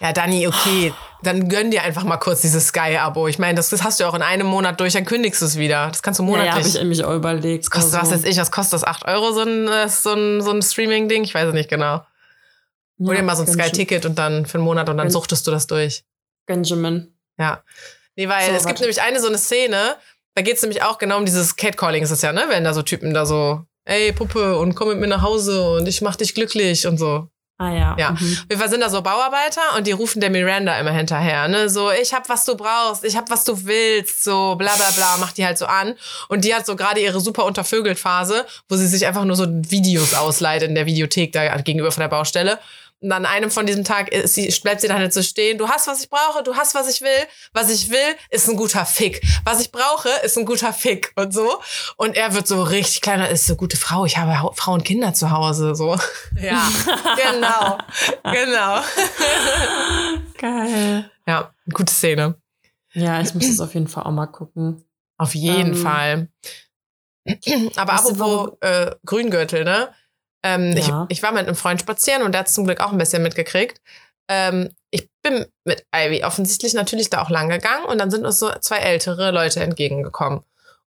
Speaker 2: Ja, Dani, okay. Dann gönn dir einfach mal kurz dieses Sky-Abo. Ich meine, das, das hast du ja auch in einem Monat durch, dann kündigst du es wieder. Das kannst du
Speaker 1: Ja, ja,
Speaker 2: monatlich.
Speaker 1: habe ich mich auch überlegt.
Speaker 2: das kostet, was
Speaker 1: Also,
Speaker 2: weiß ich, was kostet das? 8 Euro so ein, äh, so ein, so ein Streaming-Ding? Ich weiß es nicht genau. Hol dir
Speaker 1: ja,
Speaker 2: mal so ein Sky-Ticket und dann für einen Monat und dann suchtest du das durch.
Speaker 1: Benjamin.
Speaker 2: Ja. Nee, weil
Speaker 1: So,
Speaker 2: es gibt
Speaker 1: warte.
Speaker 2: nämlich eine so eine Szene, da geht es nämlich auch genau um dieses Catcalling ist es ja, ne? Wenn da so Typen da so, ey Puppe und komm mit mir nach Hause und ich mach dich glücklich und so.
Speaker 1: Ah ja.
Speaker 2: Ja.
Speaker 1: Mhm.
Speaker 2: Wir sind da so Bauarbeiter und die rufen der Miranda immer hinterher, ne? So, ich hab was du brauchst, ich hab was du willst, so bla bla bla, macht die halt so an. Und die hat so gerade ihre super untervögelt Phase, wo sie sich einfach nur so Videos ausleiht in der Videothek da gegenüber von der Baustelle. Und an einem von diesem Tag ist sie, bleibt sie dann halt so stehen. Du hast, was ich brauche, du hast, was ich will. Was ich will, ist ein guter Fick. Was ich brauche, ist ein guter Fick. Und so. Und er wird so richtig kleiner, ist so gute Frau. Ich habe Frau und Kinder zu Hause. So. Ja, genau. genau.
Speaker 1: Geil.
Speaker 2: Ja, gute Szene.
Speaker 1: Ja, ich muss das auf jeden Fall auch mal gucken.
Speaker 2: Auf jeden
Speaker 1: Ähm,
Speaker 2: Fall. Aber apropos äh, Grüngürtel, ne? Ähm,
Speaker 1: Ja.
Speaker 2: ich, ich war mit einem Freund spazieren und der hat zum Glück auch ein bisschen mitgekriegt. Ähm, ich bin mit Ivy offensichtlich natürlich da auch lang gegangen und dann sind uns so zwei ältere Leute entgegengekommen.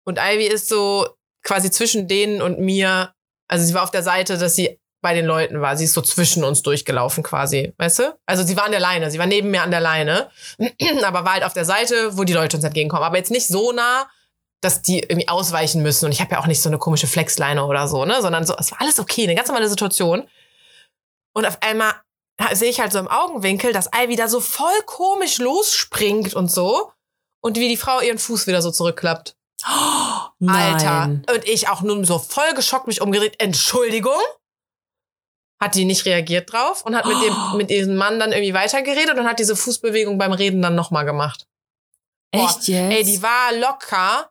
Speaker 2: Und Ivy ist so quasi zwischen denen und mir, also sie war auf der Seite, dass sie bei den Leuten war. Sie ist so zwischen uns durchgelaufen quasi, weißt du? Also sie war an der Leine, sie war neben mir an der Leine, aber war halt auf der Seite, wo die Leute uns entgegenkommen. Aber jetzt nicht so nah, dass die irgendwie ausweichen müssen. Und ich habe ja auch nicht so eine komische Flexleine oder so, ne? Sondern so, es war alles okay, eine ganz normale Situation. Und auf einmal sehe ich halt so im Augenwinkel, dass Ivy da so voll komisch losspringt und so. Und wie die Frau ihren Fuß wieder so zurückklappt. Alter.
Speaker 1: Nein.
Speaker 2: Und ich auch nun so voll geschockt mich umgedreht. Entschuldigung? Hat die nicht reagiert drauf und hat mit dem, mit diesem Mann dann irgendwie weitergeredet und hat diese Fußbewegung beim Reden dann nochmal gemacht.
Speaker 1: Echt jetzt?
Speaker 2: Ey, die war locker.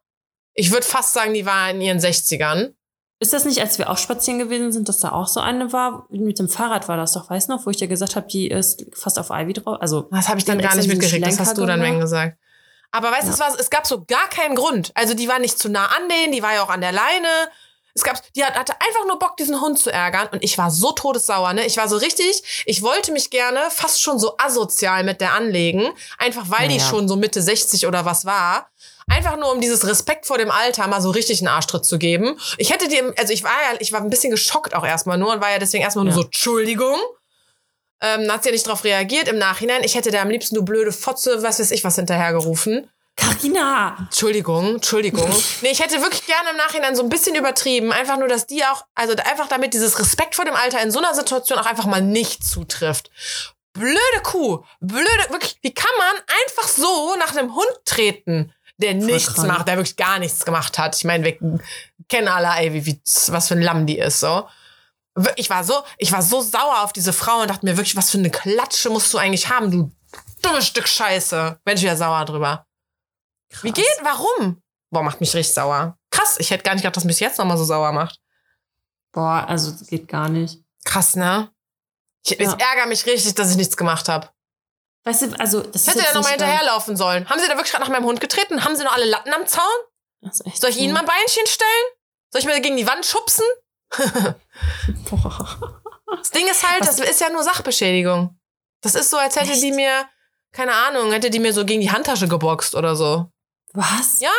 Speaker 2: Ich würde fast sagen, die war in ihren 60ern.
Speaker 1: ist das nicht, als wir auch spazieren gewesen sind, dass da auch so eine war? Mit dem Fahrrad war das doch, weißt du noch, wo ich dir gesagt habe, die ist fast auf Ivy drauf. Also,
Speaker 2: Das habe ich dann gar nicht mitgekriegt. Das hast du dann wenn gesagt. Aber weißt du,
Speaker 1: Ja.
Speaker 2: es, gab so gar keinen Grund. Also die war nicht zu nah an denen, die war ja auch an der Leine. Es gab, die hat, hatte einfach nur Bock, diesen Hund zu ärgern. Und ich war so todessauer, ne? Ich war so richtig, ich wollte mich gerne fast schon so asozial mit der anlegen. Einfach weil die
Speaker 1: Ja.
Speaker 2: schon so Mitte 60 oder was war. Einfach nur um dieses Respekt vor dem Alter mal so richtig einen Arschtritt zu geben. Ich hätte dir, also ich war ja, ich war ein bisschen geschockt auch erstmal nur und war ja deswegen erstmal nur
Speaker 1: Ja.
Speaker 2: so, Entschuldigung. Ähm, hat sie ja nicht drauf reagiert im Nachhinein. Ich hätte da am liebsten, du blöde Fotze, was weiß ich, was hinterhergerufen.
Speaker 1: Carina!
Speaker 2: Entschuldigung, Entschuldigung. nee, ich hätte wirklich gerne im Nachhinein so ein bisschen übertrieben. Einfach nur, dass die auch, also einfach damit dieses Respekt vor dem Alter in so einer Situation auch einfach mal nicht zutrifft. Blöde Kuh, blöde, wirklich, wie kann man einfach so nach einem Hund treten, der nichts
Speaker 1: krank.
Speaker 2: macht, der wirklich gar nichts gemacht hat? Ich meine, wir kennen alle, ey, wie, wie, was für ein Lamm die ist, so. Ich war so, ich war so sauer auf diese Frau und dachte mir wirklich, was für eine Klatsche musst du eigentlich haben, du dummes Stück Scheiße. Bin ich wieder sauer drüber. Wie geht? Warum? Boah, macht mich richtig sauer. Krass, ich hätte gar nicht gedacht, dass mich jetzt nochmal so sauer macht.
Speaker 1: Boah, also, das geht gar nicht.
Speaker 2: Krass, ne? Ich,
Speaker 1: Ja.
Speaker 2: Ich ärgere mich richtig, dass ich nichts gemacht habe.
Speaker 1: Weißt du, also, das
Speaker 2: hätte ja
Speaker 1: jetzt
Speaker 2: nochmal
Speaker 1: äh,
Speaker 2: hinterherlaufen sollen. Haben Sie da wirklich gerade nach meinem Hund getreten? Haben Sie noch alle Latten am Zaun? Soll ich Ihnen mal ein Beinchen stellen? Soll ich mir gegen die Wand schubsen?
Speaker 1: Boah.
Speaker 2: Das Ding ist halt,
Speaker 1: Was-
Speaker 2: das ist ja nur Sachbeschädigung. Das ist so, als hätte
Speaker 1: Echt?
Speaker 2: die mir, keine Ahnung, hätte die mir so gegen die Handtasche geboxt oder so.
Speaker 1: Was?
Speaker 2: Ja,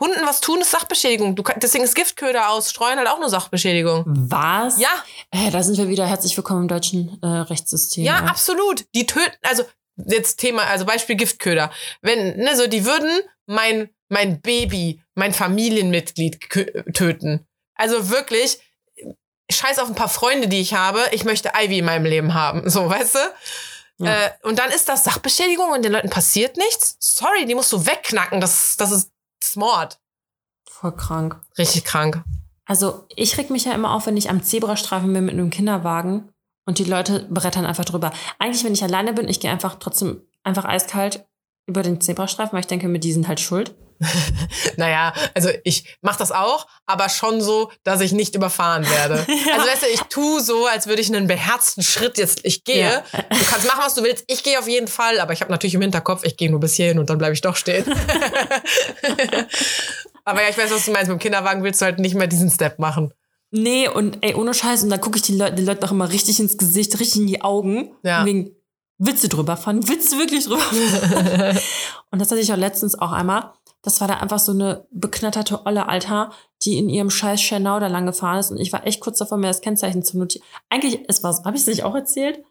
Speaker 2: Hunden was tun ist Sachbeschädigung. Du, deswegen ist Giftköder ausstreuen halt auch nur Sachbeschädigung.
Speaker 1: Was?
Speaker 2: Ja,
Speaker 1: Äh, da sind wir wieder herzlich willkommen im deutschen äh, Rechtssystem.
Speaker 2: Ja,
Speaker 1: ey.
Speaker 2: absolut. Die töten, also jetzt Thema, also Beispiel Giftköder. Wenn, ne, so, die würden mein, mein Baby, mein Familienmitglied töten. Also wirklich, scheiß auf ein paar Freunde, die ich habe. Ich möchte Ivy in meinem Leben haben. So, weißt du?
Speaker 1: Ja.
Speaker 2: Äh, und dann ist das Sachbeschädigung und den Leuten passiert nichts. Sorry, die musst du wegknacken. Das, das ist das ist Mord.
Speaker 1: Voll krank.
Speaker 2: Richtig krank.
Speaker 1: Also, ich reg mich ja immer auf, wenn ich am Zebrastreifen bin mit einem Kinderwagen und die Leute brettern einfach drüber. Eigentlich, wenn ich alleine bin, ich gehe einfach trotzdem einfach eiskalt über den Zebrastreifen, weil ich denke, mit die sind halt schuld.
Speaker 2: Naja, also ich mach das auch, aber schon so, dass ich nicht überfahren werde. Also weißt du, ich tu so, als würde ich einen beherzten Schritt jetzt, ich gehe.
Speaker 1: Ja.
Speaker 2: Du kannst machen, was du willst. Ich gehe auf jeden Fall, aber ich habe natürlich im Hinterkopf, ich gehe nur bis hierhin und dann bleibe ich doch stehen. aber ja, ich weiß, was du meinst. Mit dem Kinderwagen willst du halt nicht mehr diesen Step machen.
Speaker 1: Nee, und ey, ohne Scheiß. Und dann gucke ich die Leute, die Leute auch immer richtig ins Gesicht, richtig in die Augen.
Speaker 2: Ja.
Speaker 1: Wegen Witze drüber fanden. Witze wirklich drüber. und das hatte ich auch letztens auch einmal. Das war da einfach so eine beknatterte Olle, Alter, die in ihrem scheiß Schernau da lang gefahren ist. Und ich war echt kurz davor, mir das Kennzeichen zu notieren. Eigentlich, es war, habe ich es nicht auch erzählt?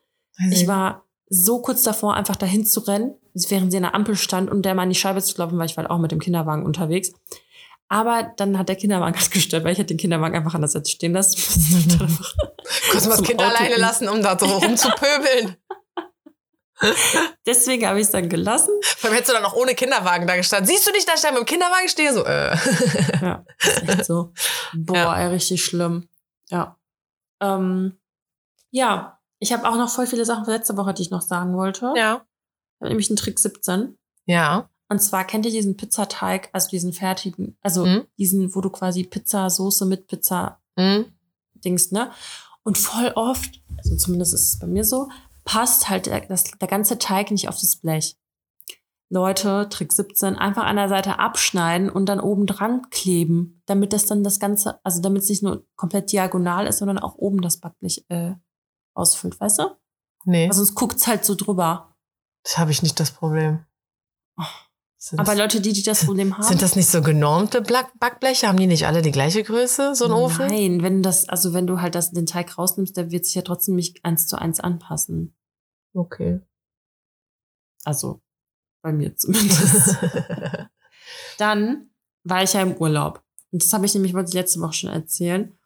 Speaker 1: Ich war so kurz davor, einfach dahin zu rennen, während sie an der Ampel stand und der mal in die Scheibe zu klopfen, weil ich war halt auch mit dem Kinderwagen unterwegs. Aber dann hat der Kinderwagen halt gestört, weil ich hätte den Kinderwagen einfach an der Seite stehen lassen.
Speaker 2: Kurz mal das
Speaker 1: zum
Speaker 2: Kind
Speaker 1: Auto
Speaker 2: alleine
Speaker 1: in-
Speaker 2: lassen, um da so rumzupöbeln.
Speaker 1: Deswegen habe ich es dann gelassen.
Speaker 2: Vor allem hättest du dann noch ohne Kinderwagen da gestanden. Siehst du nicht, dass ich da mit dem Kinderwagen stehe? So, äh.
Speaker 1: Ja, ist echt so. Boah,
Speaker 2: Ja.
Speaker 1: ey, richtig schlimm. Ja. Ähm, ja, ich habe auch noch voll viele Sachen für letzte Woche, die ich noch sagen wollte.
Speaker 2: Ja.
Speaker 1: Nämlich einen Trick 17.
Speaker 2: Ja.
Speaker 1: Und zwar kennt ihr diesen Pizzateig, also diesen fertigen, also
Speaker 2: Mhm.
Speaker 1: diesen, wo du quasi Pizzasoße mit Pizza
Speaker 2: Hm?
Speaker 1: Dings, ne? Und voll oft, also zumindest ist es bei mir so, passt halt der, das, der ganze Teig nicht auf das Blech. Leute, Trick 17, einfach an der Seite abschneiden und dann oben dran kleben, damit das dann das Ganze, also damit es nicht nur komplett diagonal ist, sondern auch oben das Backblech äh, ausfüllt, weißt du?
Speaker 2: Nee,
Speaker 1: Also sonst guckt's halt so drüber.
Speaker 2: das habe ich nicht das Problem. Sind,
Speaker 1: Aber Leute, die, die das Problem haben.
Speaker 2: sind das nicht so genormte Backbleche? Haben die nicht alle die gleiche Größe, so ein Ofen?
Speaker 1: Nein, wenn das, also wenn du halt das, den Teig rausnimmst, der wird sich ja trotzdem nicht eins zu eins anpassen.
Speaker 2: Okay.
Speaker 1: Also bei mir zumindest. Dann war ich ja im Urlaub. Und das habe ich nämlich, wollte ich letzte Woche schon erzählen.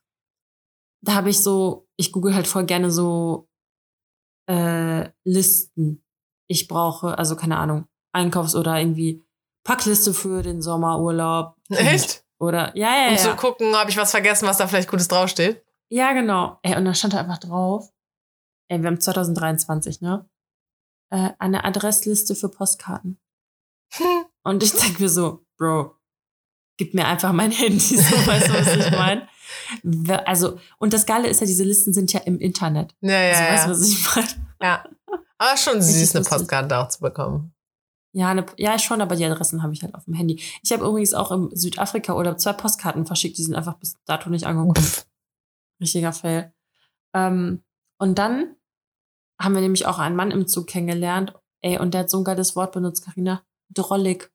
Speaker 1: Da habe ich so, ich google halt voll gerne so äh, Listen. Ich brauche, also keine Ahnung, Einkaufs- oder irgendwie Packliste für den Sommerurlaub.
Speaker 2: Echt?
Speaker 1: Oder, ja, ja,
Speaker 2: Um
Speaker 1: ja.
Speaker 2: zu gucken, habe ich was vergessen, was da vielleicht Gutes draufsteht?
Speaker 1: Ja, genau. Ey, und da stand da einfach drauf, ey, wir haben 2023, ne? Äh, eine Adressliste für Postkarten. Und ich denke mir so, Bro, gib mir einfach mein Handy, so weißt du, was ich meine? Also, und das Geile ist ja, diese Listen sind ja im Internet.
Speaker 2: Ja, ja,
Speaker 1: Also, weißt
Speaker 2: ja.
Speaker 1: du, was ich meine?
Speaker 2: ja. Aber schon süß, eine. Postkarte auch zu bekommen.
Speaker 1: Ja, ne, ja, schon, aber die Adressen habe ich halt auf dem Handy. Ich habe übrigens auch im Südafrika-Urlaub zwei Postkarten verschickt, die sind einfach bis dato nicht angekommen. Richtiger Fail. Ähm, und dann haben wir nämlich auch einen Mann im Zug kennengelernt. Ey, und der hat so ein geiles Wort benutzt, Carina. Drollig.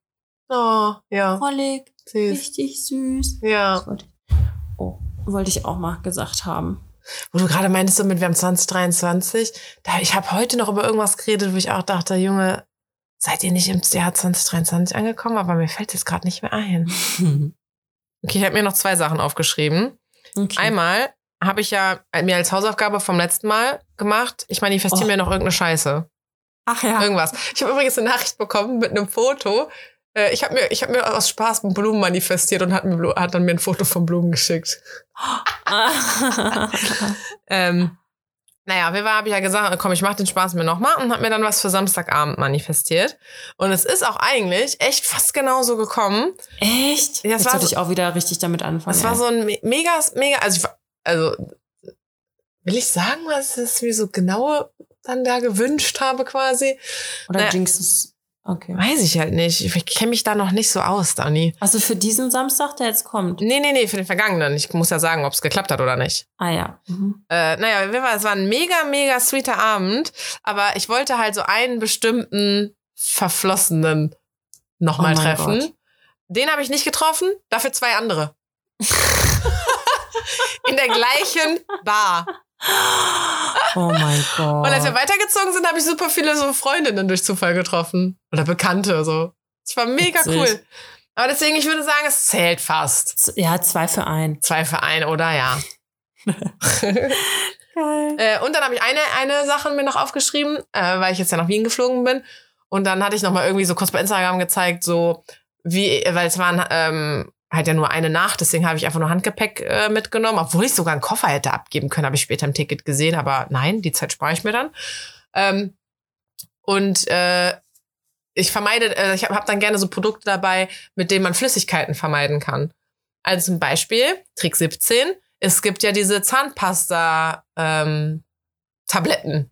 Speaker 2: Oh, ja.
Speaker 1: Drollig.
Speaker 2: Süß.
Speaker 1: Richtig süß.
Speaker 2: Ja.
Speaker 1: Wollte ich, oh, wollte ich auch mal gesagt haben.
Speaker 2: Wo du gerade meintest, so mit wir haben 2023, da, ich habe heute noch über irgendwas geredet, wo ich auch dachte, Junge, seid ihr nicht im Jahr 2023 angekommen? Aber mir fällt jetzt gerade nicht mehr ein. Okay, ich habe mir noch zwei Sachen aufgeschrieben.
Speaker 1: Okay.
Speaker 2: Einmal habe ich ja mir als Hausaufgabe vom letzten Mal gemacht, ich manifestiere
Speaker 1: Oh.
Speaker 2: mir noch irgendeine Scheiße.
Speaker 1: Ach ja.
Speaker 2: Irgendwas. Ich habe übrigens eine Nachricht bekommen mit einem Foto. Äh, Ich habe mir, ich hab mir aus Spaß Blumen manifestiert und hat, mir, hat dann mir ein Foto von Blumen geschickt. Ähm, naja, wir habe ich ja gesagt, komm, ich mache den Spaß mir nochmal und habe mir dann was für Samstagabend manifestiert. Und es ist auch eigentlich echt fast genauso gekommen.
Speaker 1: Echt?
Speaker 2: Ja, es
Speaker 1: Jetzt
Speaker 2: war
Speaker 1: sollte
Speaker 2: so-
Speaker 1: ich auch wieder richtig damit anfangen.
Speaker 2: Es war so ein me- mega, mega, also, ich, also will ich sagen, was es mir so genau dann da gewünscht habe quasi?
Speaker 1: Oder
Speaker 2: naja.
Speaker 1: Jinx ist. Okay.
Speaker 2: Weiß ich halt nicht. Ich kenne mich da noch nicht so aus, Dani.
Speaker 1: Also für diesen Samstag, der jetzt kommt.
Speaker 2: Nee, nee, nee, für den Vergangenen. Ich muss ja sagen, ob es geklappt hat oder nicht.
Speaker 1: Ah ja. Mhm.
Speaker 2: Äh, naja, es war ein mega, mega sweeter Abend, aber ich wollte halt so einen bestimmten Verflossenen nochmal
Speaker 1: Oh
Speaker 2: treffen.
Speaker 1: Gott.
Speaker 2: Den habe ich nicht getroffen, dafür zwei andere. In der gleichen Bar.
Speaker 1: Oh mein Gott.
Speaker 2: Und als wir weitergezogen sind, habe ich super viele so Freundinnen durch Zufall getroffen. Oder Bekannte, so. Es war mega
Speaker 1: Witzig.
Speaker 2: cool. Aber deswegen, ich würde sagen, es zählt fast.
Speaker 1: Ja, zwei für ein.
Speaker 2: Zwei für ein, oder? Ja.
Speaker 1: Geil.
Speaker 2: Äh, und dann habe ich eine, eine Sache mir noch aufgeschrieben, äh, weil ich jetzt ja nach Wien geflogen bin. Und dann hatte ich noch mal irgendwie so kurz bei Instagram gezeigt, so wie, weil es waren ähm, halt ja nur eine Nacht, deswegen habe ich einfach nur Handgepäck äh, mitgenommen, obwohl ich sogar einen Koffer hätte abgeben können, habe ich später im Ticket gesehen, aber nein, die Zeit spare ich mir dann. Ähm, und äh, ich vermeide, äh, ich habe hab dann gerne so Produkte dabei, mit denen man Flüssigkeiten vermeiden kann. Also zum Beispiel, Trick 17, es gibt ja diese Zahnpasta ähm, Tabletten.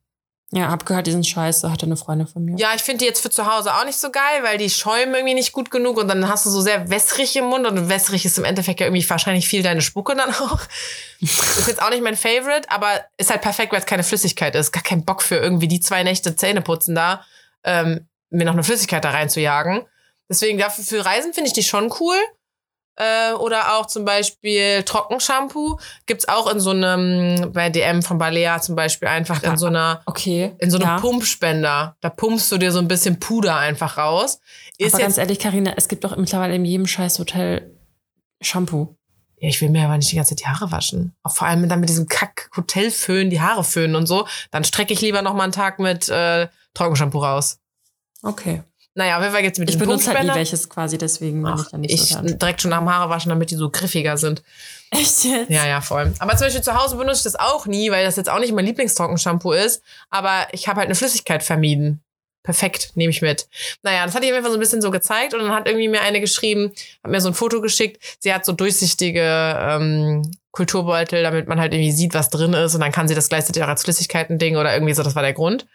Speaker 1: Ja, hab gehört, die sind scheiße, hatte eine Freundin von mir.
Speaker 2: Ja, ich finde die jetzt für zu Hause auch nicht so geil, weil die schäumen irgendwie nicht gut genug und dann hast du so sehr wässrig im Mund und wässrig ist im Endeffekt ja irgendwie wahrscheinlich viel deine Spucke dann auch. ist jetzt auch nicht mein Favorite, aber ist halt perfekt, weil es keine Flüssigkeit ist. Gar kein Bock für irgendwie die zwei Nächte Zähne putzen da, ähm, mir noch eine Flüssigkeit da reinzujagen. Deswegen dafür für Reisen finde ich die schon cool. Äh, oder auch zum Beispiel Trockenshampoo gibt's auch in so einem, bei DM von Balea zum Beispiel einfach in so einer,
Speaker 1: Okay.
Speaker 2: in so einem
Speaker 1: ja.
Speaker 2: Pumpspender. Da pumpst du dir so ein bisschen Puder einfach raus. Ist
Speaker 1: Aber ganz ehrlich, Karina, es gibt doch mittlerweile in jedem scheiß Hotel Shampoo.
Speaker 2: ja, ich will mir aber nicht die ganze Zeit die Haare waschen. Auch vor allem dann mit diesem Kack-Hotelföhn die Haare föhnen und so. Dann strecke ich lieber noch mal einen Tag mit äh, Trockenshampoo raus.
Speaker 1: Okay.
Speaker 2: Naja, auf jeden Fall geht's mit
Speaker 1: Ich benutze halt nie
Speaker 2: Pumpspender.
Speaker 1: welches quasi, deswegen bin ich
Speaker 2: Ach,
Speaker 1: da nicht
Speaker 2: ich
Speaker 1: so dran.
Speaker 2: direkt schon nach dem Haare waschen, damit die so griffiger sind.
Speaker 1: Echt jetzt?
Speaker 2: Ja, ja, voll. Aber zum Beispiel zu Hause benutze ich das auch nie, weil das jetzt auch nicht mein Lieblingtrockenshampoo ist. Aber ich habe halt eine Flüssigkeit vermieden. Perfekt, nehme ich mit. Naja, das hatte ich mir einfach so ein bisschen so gezeigt und dann hat irgendwie mir eine geschrieben, hat mir so ein Foto geschickt. Sie hat so durchsichtige ähm, Kulturbeutel, damit man halt irgendwie sieht, was drin ist und dann kann sie das gleichzeitig auch als Flüssigkeiten-Ding oder irgendwie so, das war der Grund.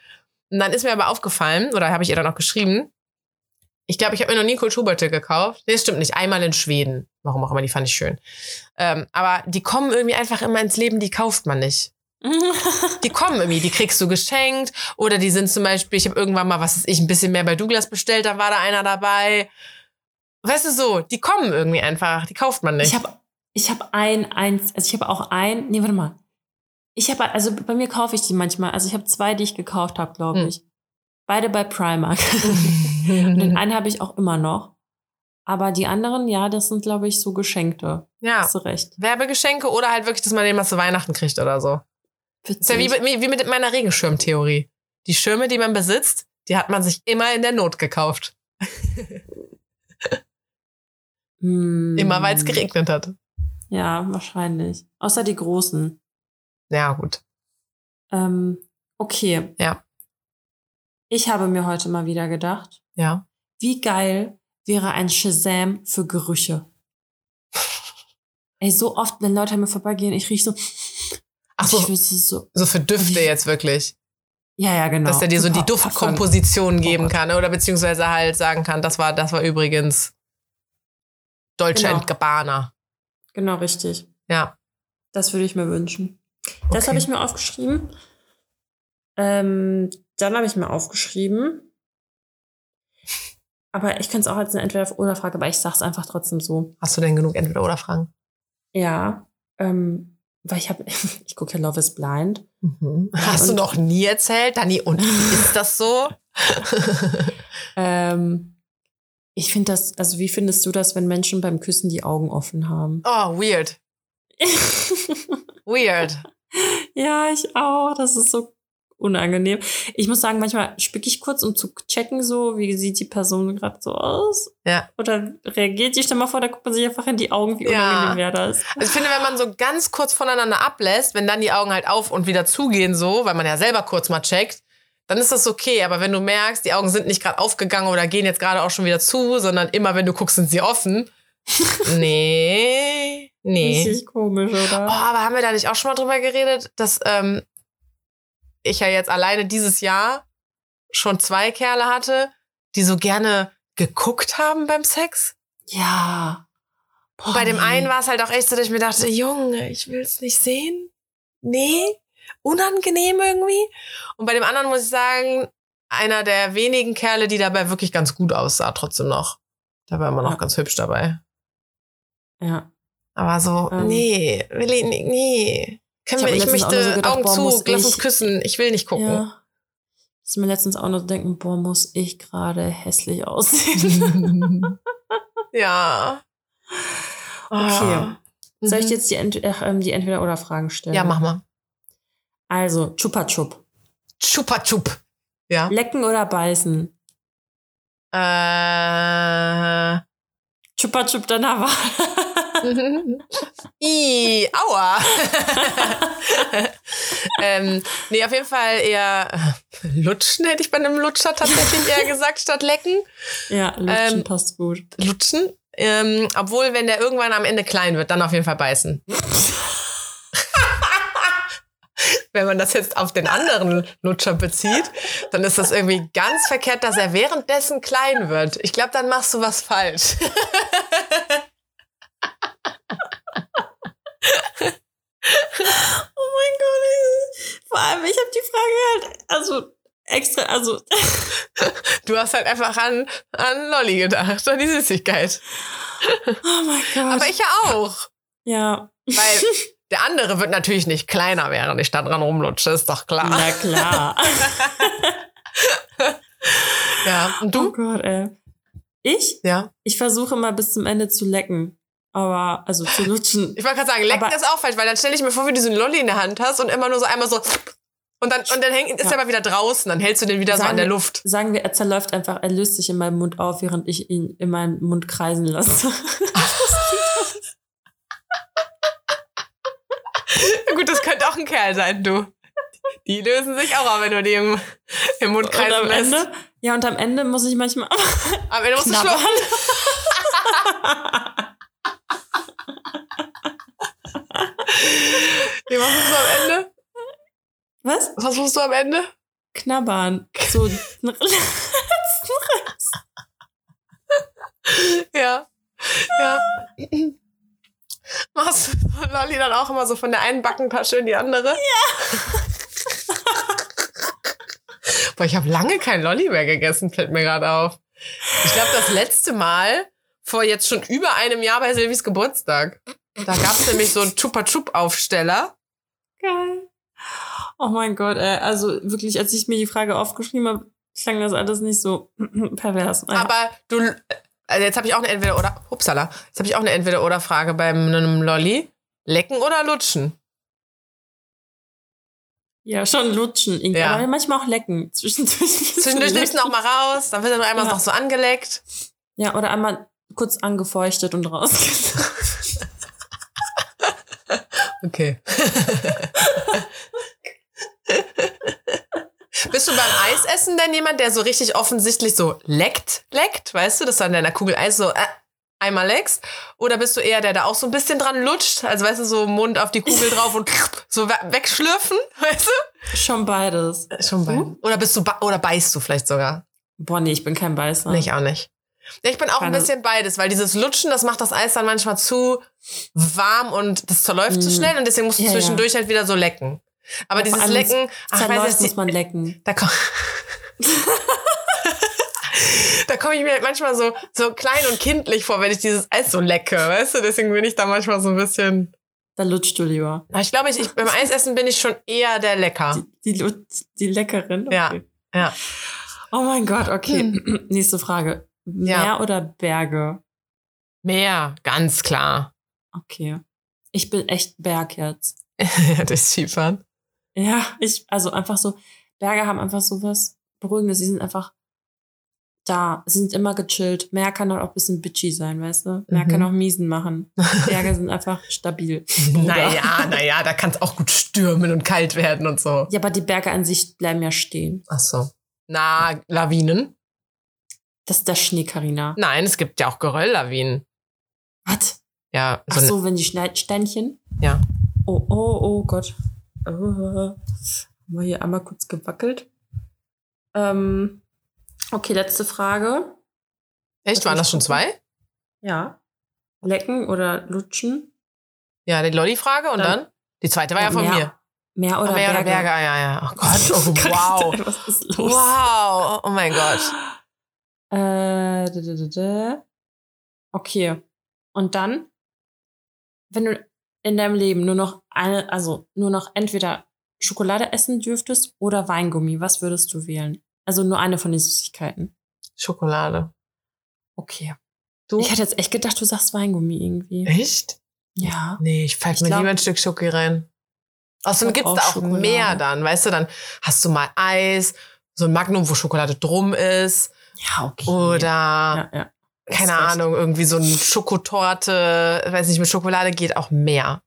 Speaker 2: Und dann ist mir aber aufgefallen, oder habe ich ihr dann auch geschrieben, ich glaube, ich habe mir noch nie Kulturbeutel gekauft. Nee, das stimmt nicht. Einmal in Schweden. Warum auch immer, die fand ich schön. Ähm, aber die kommen irgendwie einfach immer ins Leben, die kauft man nicht. Die kommen irgendwie, die kriegst du geschenkt. Oder die sind zum Beispiel, ich habe irgendwann mal, was weiß ich, ein bisschen mehr bei Douglas bestellt, da war da einer dabei. Weißt du so, die kommen irgendwie einfach, die kauft man nicht.
Speaker 1: Ich habe ich hab ein, eins, also ich habe auch ein, nee, warte mal. Ich habe, also bei mir kaufe ich die manchmal. Also ich habe zwei, die ich gekauft habe, glaube
Speaker 2: Hm.
Speaker 1: Beide bei Primark. Und den einen habe ich auch immer noch. Aber die anderen, ja, das sind, glaube ich, so Geschenkte.
Speaker 2: ja,
Speaker 1: Hast du recht.
Speaker 2: Werbegeschenke oder halt wirklich, dass man den mal zu Weihnachten kriegt oder so. ist ja wie,
Speaker 1: Witzig.
Speaker 2: wie, wie mit meiner Regenschirmtheorie. Die Schirme, die man besitzt, die hat man sich immer in der Not gekauft.
Speaker 1: Hm.
Speaker 2: Immer weil es geregnet hat.
Speaker 1: Ja, wahrscheinlich. Außer die großen.
Speaker 2: Ja, gut.
Speaker 1: Ähm, okay.
Speaker 2: Ja.
Speaker 1: Ich habe mir heute mal wieder gedacht,
Speaker 2: Ja.
Speaker 1: wie geil wäre ein Shazam für Gerüche. Ey, so oft, wenn Leute an mir vorbeigehen, ich riech so.
Speaker 2: Ach
Speaker 1: ich
Speaker 2: so,
Speaker 1: so.
Speaker 2: so für Düfte
Speaker 1: Wie-
Speaker 2: jetzt wirklich.
Speaker 1: Ja, ja, genau.
Speaker 2: Dass er dir so die
Speaker 1: Pa-
Speaker 2: Duftkomposition
Speaker 1: Oh
Speaker 2: geben kann oder beziehungsweise halt sagen kann, das war, das war übrigens Deutsche
Speaker 1: Genau.
Speaker 2: Gabbana.
Speaker 1: Genau, richtig.
Speaker 2: Ja.
Speaker 1: Das würde ich mir wünschen. Das
Speaker 2: Okay.
Speaker 1: habe ich mir aufgeschrieben. Ähm, dann habe ich mir aufgeschrieben. Aber ich kann es auch als eine Entweder-Oder-Frage, aber ich sag's einfach trotzdem so.
Speaker 2: Hast du denn genug Entweder-Oder-Fragen?
Speaker 1: Ja, ähm, weil ich habe, ich gucke ja Love is Blind.
Speaker 2: Hast du noch nie erzählt, Dani? Und ist das so?
Speaker 1: Ähm, ich finde das, also wie findest du das, wenn Menschen beim Küssen die Augen offen haben?
Speaker 2: oh, weird. Weird.
Speaker 1: ja, ich auch. Das ist so unangenehm. Ich muss sagen, manchmal spicke ich kurz, um zu checken, so, wie sieht die Person gerade so aus?
Speaker 2: Ja.
Speaker 1: Oder reagiert die? Mal vor, da guckt man sich einfach in die Augen, wie
Speaker 2: Ja.
Speaker 1: unangenehm wäre das.
Speaker 2: Also ich finde, wenn man so ganz kurz voneinander ablässt, wenn dann die Augen halt auf und wieder zugehen, so, weil man ja selber kurz mal checkt, dann ist das okay. Aber wenn du merkst, die Augen sind nicht gerade aufgegangen oder gehen jetzt gerade auch schon wieder zu, sondern immer, wenn du guckst, sind sie offen. nee, nee.
Speaker 1: Richtig komisch,
Speaker 2: Oh,
Speaker 1: oder?
Speaker 2: aber haben wir da nicht auch schon mal drüber geredet, dass ähm, ich ja jetzt alleine dieses Jahr schon zwei Kerle hatte, die so gerne geguckt haben beim Sex?
Speaker 1: Ja.
Speaker 2: Und bei dem
Speaker 1: nee.
Speaker 2: einen war es halt auch echt so, dass ich mir dachte, Junge, ich will es nicht sehen. Nee, unangenehm irgendwie. Und bei dem anderen muss ich sagen, einer der wenigen Kerle, die dabei wirklich ganz gut aussah, trotzdem noch. Der war immer noch
Speaker 1: Ja.
Speaker 2: ganz hübsch dabei.
Speaker 1: Ja.
Speaker 2: Aber so,
Speaker 1: Ähm.
Speaker 2: nee, will ich nicht, nee. Können
Speaker 1: Ich
Speaker 2: wir, ich möchte
Speaker 1: so gedacht,
Speaker 2: Augen
Speaker 1: boah,
Speaker 2: zu, lass uns küssen, ich will nicht gucken.
Speaker 1: Ja. Ist mir letztens auch nur so denken, boah, muss ich gerade hässlich aussehen.
Speaker 2: ja.
Speaker 1: Okay.
Speaker 2: Ah.
Speaker 1: Soll ich
Speaker 2: Mhm.
Speaker 1: dir jetzt die, Ent äh, ähm, die Entweder-Oder-Fragen stellen?
Speaker 2: Ja, mach mal.
Speaker 1: Also, Chupa Chup.
Speaker 2: Chupa Chup. Ja.
Speaker 1: Lecken oder beißen?
Speaker 2: Äh.
Speaker 1: Chupa Chup Wahl.
Speaker 2: I, aua. ähm, nee, auf jeden Fall eher äh, lutschen, hätte ich bei einem Lutscher tatsächlich eher gesagt, statt lecken.
Speaker 1: ja, Lutschen
Speaker 2: Ähm,
Speaker 1: passt gut.
Speaker 2: Lutschen. Ähm, obwohl, wenn der irgendwann am Ende klein wird, dann auf jeden Fall beißen. wenn man das jetzt auf den anderen Lutscher bezieht, dann ist das irgendwie ganz verkehrt, dass er währenddessen klein wird. Ich glaube, dann machst du was falsch.
Speaker 1: oh mein Gott. Vor allem, ich habe die Frage halt, also extra, also.
Speaker 2: Du hast halt einfach an, an Lolli gedacht, an die Süßigkeit.
Speaker 1: Oh mein Gott.
Speaker 2: Aber ich ja auch.
Speaker 1: Ja.
Speaker 2: Weil der andere wird natürlich nicht kleiner, während ich da dran rumlutsche, ist doch klar.
Speaker 1: Na klar.
Speaker 2: ja, und
Speaker 1: Oh
Speaker 2: du?
Speaker 1: Gott, ey. Ich?
Speaker 2: Ja.
Speaker 1: Ich versuche mal bis zum Ende zu lecken. Aber, also zu lutschen.
Speaker 2: Ich wollte gerade sagen, lecken
Speaker 1: Aber-
Speaker 2: ist auch falsch, weil dann stelle ich mir vor, wie du so einen Lolli in der Hand hast und immer nur so einmal so und dann, und dann hängt, ist
Speaker 1: Ja.
Speaker 2: er aber wieder draußen, dann hältst du den wieder so
Speaker 1: Sagen
Speaker 2: an der
Speaker 1: wir-
Speaker 2: Luft.
Speaker 1: Sagen wir, er zerläuft einfach, er löst sich in meinem Mund auf, während ich ihn in meinem Mund kreisen lasse.
Speaker 2: gut, das könnte auch ein Kerl sein, du. Die lösen sich auch, wenn du die im, im Mund
Speaker 1: Und
Speaker 2: kreisen
Speaker 1: am
Speaker 2: lässt.
Speaker 1: Ende, ja, und am Ende muss ich manchmal
Speaker 2: Am Ende musst du schlucken. Wie machst du am Ende?
Speaker 1: Was?
Speaker 2: Was musst du am Ende?
Speaker 1: Knabbern. So.
Speaker 2: Ja. Ja. Machst du Lolli dann auch immer so von der einen Backentasche in die andere? Ja. Boah, ich habe lange kein Lolli mehr gegessen, fällt mir gerade auf. Ich glaube, das letzte Mal vor jetzt schon über einem Jahr bei Silvis Geburtstag. Da gab es nämlich so einen Chupa Chup Aufsteller.
Speaker 1: Geil. Oh mein Gott, ey. Also wirklich, als ich mir die Frage aufgeschrieben habe, klang das alles nicht so pervers. Ja.
Speaker 2: Aber du, also jetzt habe ich auch eine Entweder oder, upsala, jetzt habe ich auch eine Entweder oder Frage bei einem Lolli. Lecken oder lutschen?
Speaker 1: ja, schon lutschen. Irgendwie.
Speaker 2: Ja.
Speaker 1: Aber manchmal auch lecken. Zwischendurch.
Speaker 2: Zwischendurch nimmst du noch mal raus, dann wird er nur einmal
Speaker 1: Ja.
Speaker 2: noch so angeleckt.
Speaker 1: Ja, oder einmal kurz angefeuchtet und rausgesaugt.
Speaker 2: Okay. Bist du beim Eisessen denn jemand, der so richtig offensichtlich so leckt, leckt, weißt du, dass du an deiner Kugel Eis so äh, einmal leckst? Oder bist du eher der, der auch so ein bisschen dran lutscht, also weißt du, so Mund auf die Kugel drauf und so we- wegschlürfen, weißt du?
Speaker 1: schon beides.
Speaker 2: Schon bei. Oder bist du, oder beißt du vielleicht sogar?
Speaker 1: Boah, nee, ich bin kein Beißer.
Speaker 2: Nee, ich auch nicht. Ja, ich bin auch
Speaker 1: Keine-
Speaker 2: ein bisschen beides, weil dieses Lutschen, das macht das Eis dann manchmal zu warm und das zerläuft zu
Speaker 1: Mm.
Speaker 2: schnell und deswegen musst du
Speaker 1: Ja, ja.
Speaker 2: zwischendurch halt wieder so lecken. Aber
Speaker 1: Ja,
Speaker 2: dieses Lecken, ach, ich weiß jetzt
Speaker 1: muss man lecken.
Speaker 2: da komm, da komme ich mir halt manchmal so, so klein und kindlich vor, wenn ich dieses Eis so lecke, weißt du? Deswegen bin ich da manchmal so ein bisschen.
Speaker 1: Da lutscht du lieber.
Speaker 2: Aber Ich glaube, ich, ich, beim Eisessen bin ich schon eher der Lecker.
Speaker 1: Die, die, die Leckerin?
Speaker 2: Ja, ja.
Speaker 1: Oh mein Gott, okay. Nächste Frage. Meer
Speaker 2: Ja.
Speaker 1: oder Berge?
Speaker 2: Mehr, ganz klar.
Speaker 1: Okay. Ich bin echt Berg jetzt.
Speaker 2: das Skifahren.
Speaker 1: Ja, ich, also einfach so, Berge haben einfach sowas Beruhigendes. Sie sind einfach da. Sie sind immer gechillt. Meer kann auch ein bisschen bitchy sein, weißt du? Meer
Speaker 2: Mhm.
Speaker 1: kann auch miesen machen. Berge sind einfach stabil.
Speaker 2: Naja, naja, da kann es auch gut stürmen und kalt werden und so.
Speaker 1: Ja, aber die Berge an sich bleiben ja stehen.
Speaker 2: Ach so. Na, Lawinen?
Speaker 1: Das ist der Schnee, Carina.
Speaker 2: Nein, es gibt ja auch Gerölllawinen.
Speaker 1: Was?
Speaker 2: Ja,
Speaker 1: Ach
Speaker 2: so, ne-
Speaker 1: so, wenn die Steinchen?
Speaker 2: Ja.
Speaker 1: Oh, oh, oh Gott. Oh. Haben wir hier einmal kurz gewackelt. Ähm, okay, letzte Frage.
Speaker 2: Echt, waren das schon zwei?
Speaker 1: Ja. Lecken oder lutschen?
Speaker 2: Ja, die Lolli-Frage und
Speaker 1: Dann-
Speaker 2: dann? Die zweite war ja,
Speaker 1: Ja,
Speaker 2: von
Speaker 1: mehr
Speaker 2: mir.
Speaker 1: Meer oder
Speaker 2: Oder Meer
Speaker 1: Berge?
Speaker 2: oder Berge, ah, ja, ja. Oh Gott, oh, wow.
Speaker 1: Was ist los?
Speaker 2: Wow, oh mein Gott.
Speaker 1: Äh, da, da, da. Okay. Und dann, wenn du in deinem Leben nur noch eine, also nur noch entweder Schokolade essen dürftest oder Weingummi, was würdest du wählen? Also nur eine von den Süßigkeiten.
Speaker 2: Schokolade.
Speaker 1: Okay.
Speaker 2: Du?
Speaker 1: Ich hätte jetzt echt gedacht, du sagst Weingummi irgendwie.
Speaker 2: Echt?
Speaker 1: Ja.
Speaker 2: Nee, ich pfeife mir
Speaker 1: glaub-
Speaker 2: lieber ein Stück Schoki rein. Außerdem gibt's
Speaker 1: glaub
Speaker 2: da
Speaker 1: auch
Speaker 2: auch
Speaker 1: Schokolade.
Speaker 2: mehr dann, weißt du, dann hast du mal Eis, so ein Magnum, wo Schokolade drum ist.
Speaker 1: Ja, okay.
Speaker 2: Oder,
Speaker 1: ja, ja.
Speaker 2: Keine. Ahnung, irgendwie so eine Schokotorte, weiß nicht, mit Schokolade geht auch mehr.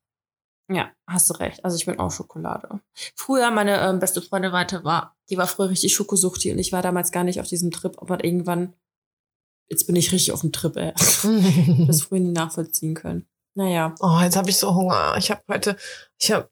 Speaker 1: Ja, hast du recht. Also ich bin auch Schokolade. Früher, meine ähm, beste Freundin weiter war, die war früher richtig Schokosuchti und ich war damals gar nicht auf diesem Trip, aber irgendwann, jetzt bin ich richtig auf dem Trip, ey. das früher nie nachvollziehen können. Naja.
Speaker 2: Oh, jetzt habe ich so Hunger. Ich habe heute, ich habe,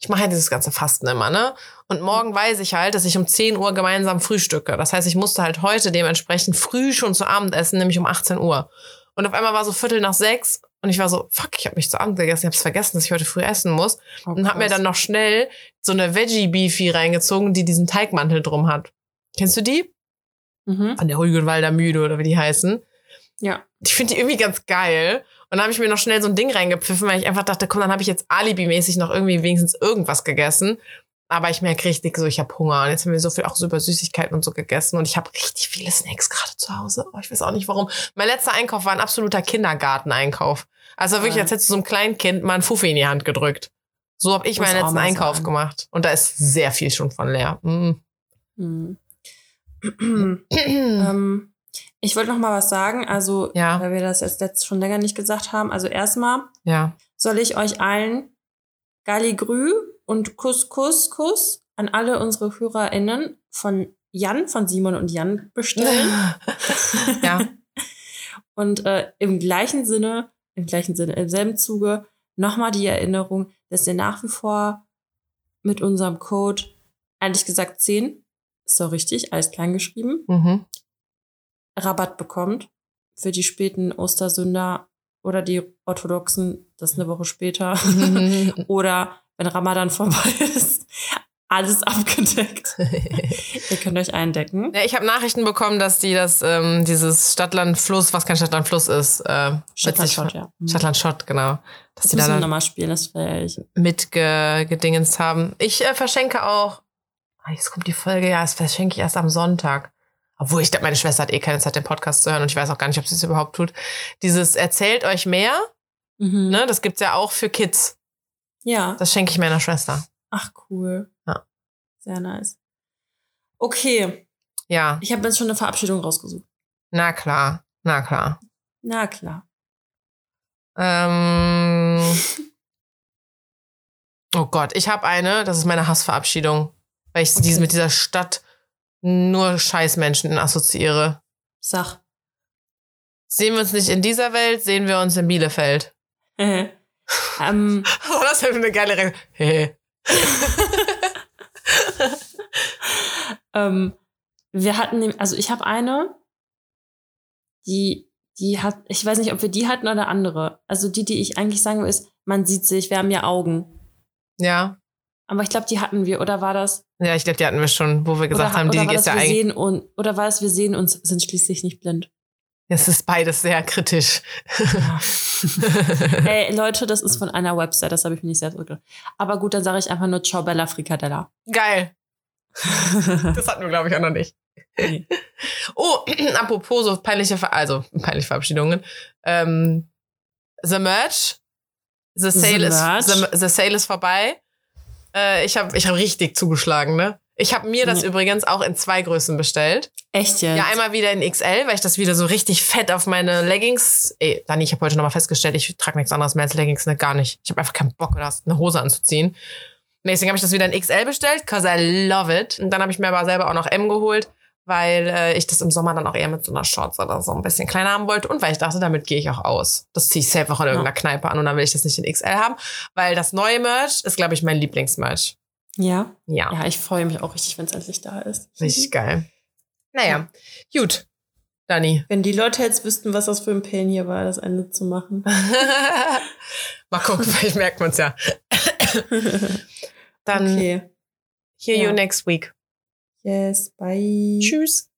Speaker 2: ich mache ja dieses ganze Fasten immer, ne? Und morgen weiß ich halt, dass ich um 10 Uhr gemeinsam frühstücke. Das heißt, ich musste halt heute dementsprechend früh schon zu Abend essen, nämlich um 18 Uhr. Und auf einmal war so Viertel nach sechs und ich war so, fuck, ich habe mich zu Abend gegessen, ich habe es vergessen, dass ich heute früh essen muss.
Speaker 1: Oh,
Speaker 2: und habe mir dann noch schnell so eine Veggie-Beefy reingezogen, die diesen Teigmantel drum hat. Kennst du die?
Speaker 1: Mhm.
Speaker 2: An der Rügenwalder Müde oder wie die heißen.
Speaker 1: Ja.
Speaker 2: Ich finde die irgendwie ganz geil. Und dann habe ich mir noch schnell so ein Ding reingepfiffen, weil ich einfach dachte, komm, dann habe ich jetzt alibimäßig noch irgendwie wenigstens irgendwas gegessen. Aber ich merke richtig so, ich habe Hunger. Und jetzt haben wir so viel auch so über Süßigkeiten und so gegessen. Und ich habe richtig viele Snacks gerade zu Hause. Oh, ich weiß auch nicht warum. Mein letzter Einkauf war ein absoluter Kindergarteneinkauf. Also wirklich, als hättest du so einem kleinen Kind mal einen Fuffi in die Hand gedrückt. So habe ich
Speaker 1: Muss
Speaker 2: meinen letzten Einkauf
Speaker 1: sein.
Speaker 2: gemacht. Und da ist sehr viel schon von leer. Mm.
Speaker 1: Mhm. ähm, ich wollte noch mal was sagen, also
Speaker 2: Ja.
Speaker 1: weil wir das jetzt letzt schon länger nicht gesagt haben. Also erstmal
Speaker 2: ja.
Speaker 1: soll ich euch allen Galligrü und Kuss, Kuss, Kuss an alle unsere HörerInnen von Jan, von Simon und Jan bestellen.
Speaker 2: ja.
Speaker 1: Und äh, im gleichen Sinne, im gleichen Sinne, im selben Zuge nochmal die Erinnerung, dass ihr nach wie vor mit unserem Code, ehrlich gesagt 10, ist doch richtig, alles klein geschrieben,
Speaker 2: Mhm.
Speaker 1: Rabatt bekommt für die späten Ostersünder oder die Orthodoxen, das eine Woche später. oder wenn Ramadan vorbei ist, alles abgedeckt. ihr könnt euch eindecken.
Speaker 2: Ja, ich habe Nachrichten bekommen, dass die das, ähm, dieses Stadtland-Fluss, was kein Stadtland-Fluss ist, äh,
Speaker 1: Stadtland
Speaker 2: witzig-
Speaker 1: Schott, ja. Mhm.
Speaker 2: Stadtland-Schott, genau. Dass
Speaker 1: Das
Speaker 2: die
Speaker 1: müssen
Speaker 2: da
Speaker 1: nochmal spielen, das wäre ich.
Speaker 2: mitgedingenst haben. Ich äh, verschenke auch, ah, jetzt kommt die Folge, ja, das verschenke ich erst am Sonntag. Obwohl, ich glaube, meine Schwester hat eh keine Zeit, den Podcast zu hören und ich weiß auch gar nicht, ob sie es überhaupt tut. Dieses Erzählt euch mehr,
Speaker 1: Mhm.
Speaker 2: ne, das gibt's ja auch für Kids.
Speaker 1: Ja.
Speaker 2: Das schenke ich meiner Schwester.
Speaker 1: Ach, cool.
Speaker 2: Ja.
Speaker 1: Sehr nice. Okay,
Speaker 2: Ja,
Speaker 1: ich habe jetzt schon eine Verabschiedung rausgesucht.
Speaker 2: na klar, na klar.
Speaker 1: Na klar.
Speaker 2: Ähm, oh Gott, ich habe eine, das ist meine Hassverabschiedung, weil ich
Speaker 1: Okay.
Speaker 2: diese mit dieser Stadt nur Scheißmenschen assoziiere.
Speaker 1: Sag.
Speaker 2: Sehen wir uns nicht in dieser Welt, sehen wir uns in Bielefeld.
Speaker 1: ähm,
Speaker 2: Oh, das wäre eine geile Re Hehe.
Speaker 1: ähm, wir hatten, also ich habe eine, die, die hat, ich weiß nicht, ob wir die hatten oder andere. Also die, die ich eigentlich sagen will, ist, man sieht sich, wir haben ja Augen.
Speaker 2: Ja.
Speaker 1: Aber ich glaube, die hatten wir, oder war das?
Speaker 2: Ja, ich glaube, die hatten wir schon, wo wir gesagt
Speaker 1: oder,
Speaker 2: haben, die ist ja
Speaker 1: wir
Speaker 2: eigentlich.
Speaker 1: sehen und, oder war es, wir sehen uns, sind schließlich nicht blind.
Speaker 2: Es ist beides sehr kritisch.
Speaker 1: Ey, Leute, das ist von einer Website, das habe ich mir nicht selbst ausgedacht. Aber gut, dann sage ich einfach nur Ciao Bella Frikadella.
Speaker 2: Geil. Das hatten wir, glaube ich, auch noch nicht.
Speaker 1: Nee.
Speaker 2: Oh, apropos so peinliche, Ver also peinliche Verabschiedungen. Ähm, the Merch. The Sale,
Speaker 1: Merch.
Speaker 2: Ist, the, the Sale ist vorbei. Äh, ich habe ich hab richtig zugeschlagen, ne? Ich habe mir das
Speaker 1: Ja.
Speaker 2: übrigens auch in zwei Größen bestellt.
Speaker 1: Echt jetzt?
Speaker 2: Ja, einmal wieder in XL, weil ich das wieder so richtig fett auf meine Leggings. Ey, Dani, ich habe heute nochmal festgestellt, ich trage nichts anderes mehr als Leggings, ne? Gar nicht. Ich habe einfach keinen Bock, das eine Hose anzuziehen. Nee, Deswegen habe ich das wieder in XL bestellt, cause I love it. Und dann habe ich mir aber selber auch noch M geholt, weil äh, ich das im Sommer dann auch eher mit so einer Shorts oder so ein bisschen kleiner haben wollte und weil ich dachte, damit gehe ich auch aus. Das ziehe ich safe auch in irgendeiner Kneipe an und dann will ich das nicht in XL haben, weil das neue Merch ist, glaube ich, mein Lieblingsmerch.
Speaker 1: Ja?
Speaker 2: Ja,
Speaker 1: Ja, ich freue mich auch richtig, wenn es endlich da ist.
Speaker 2: richtig geil. Naja, gut. Dani.
Speaker 1: Wenn die Leute jetzt wüssten, was das für ein Pain hier war, das Ende zu machen.
Speaker 2: Mal gucken, vielleicht merkt man es ja. Dann
Speaker 1: okay.
Speaker 2: hear
Speaker 1: Ja.
Speaker 2: you next week.
Speaker 1: Yes, bye.
Speaker 2: Tschüss.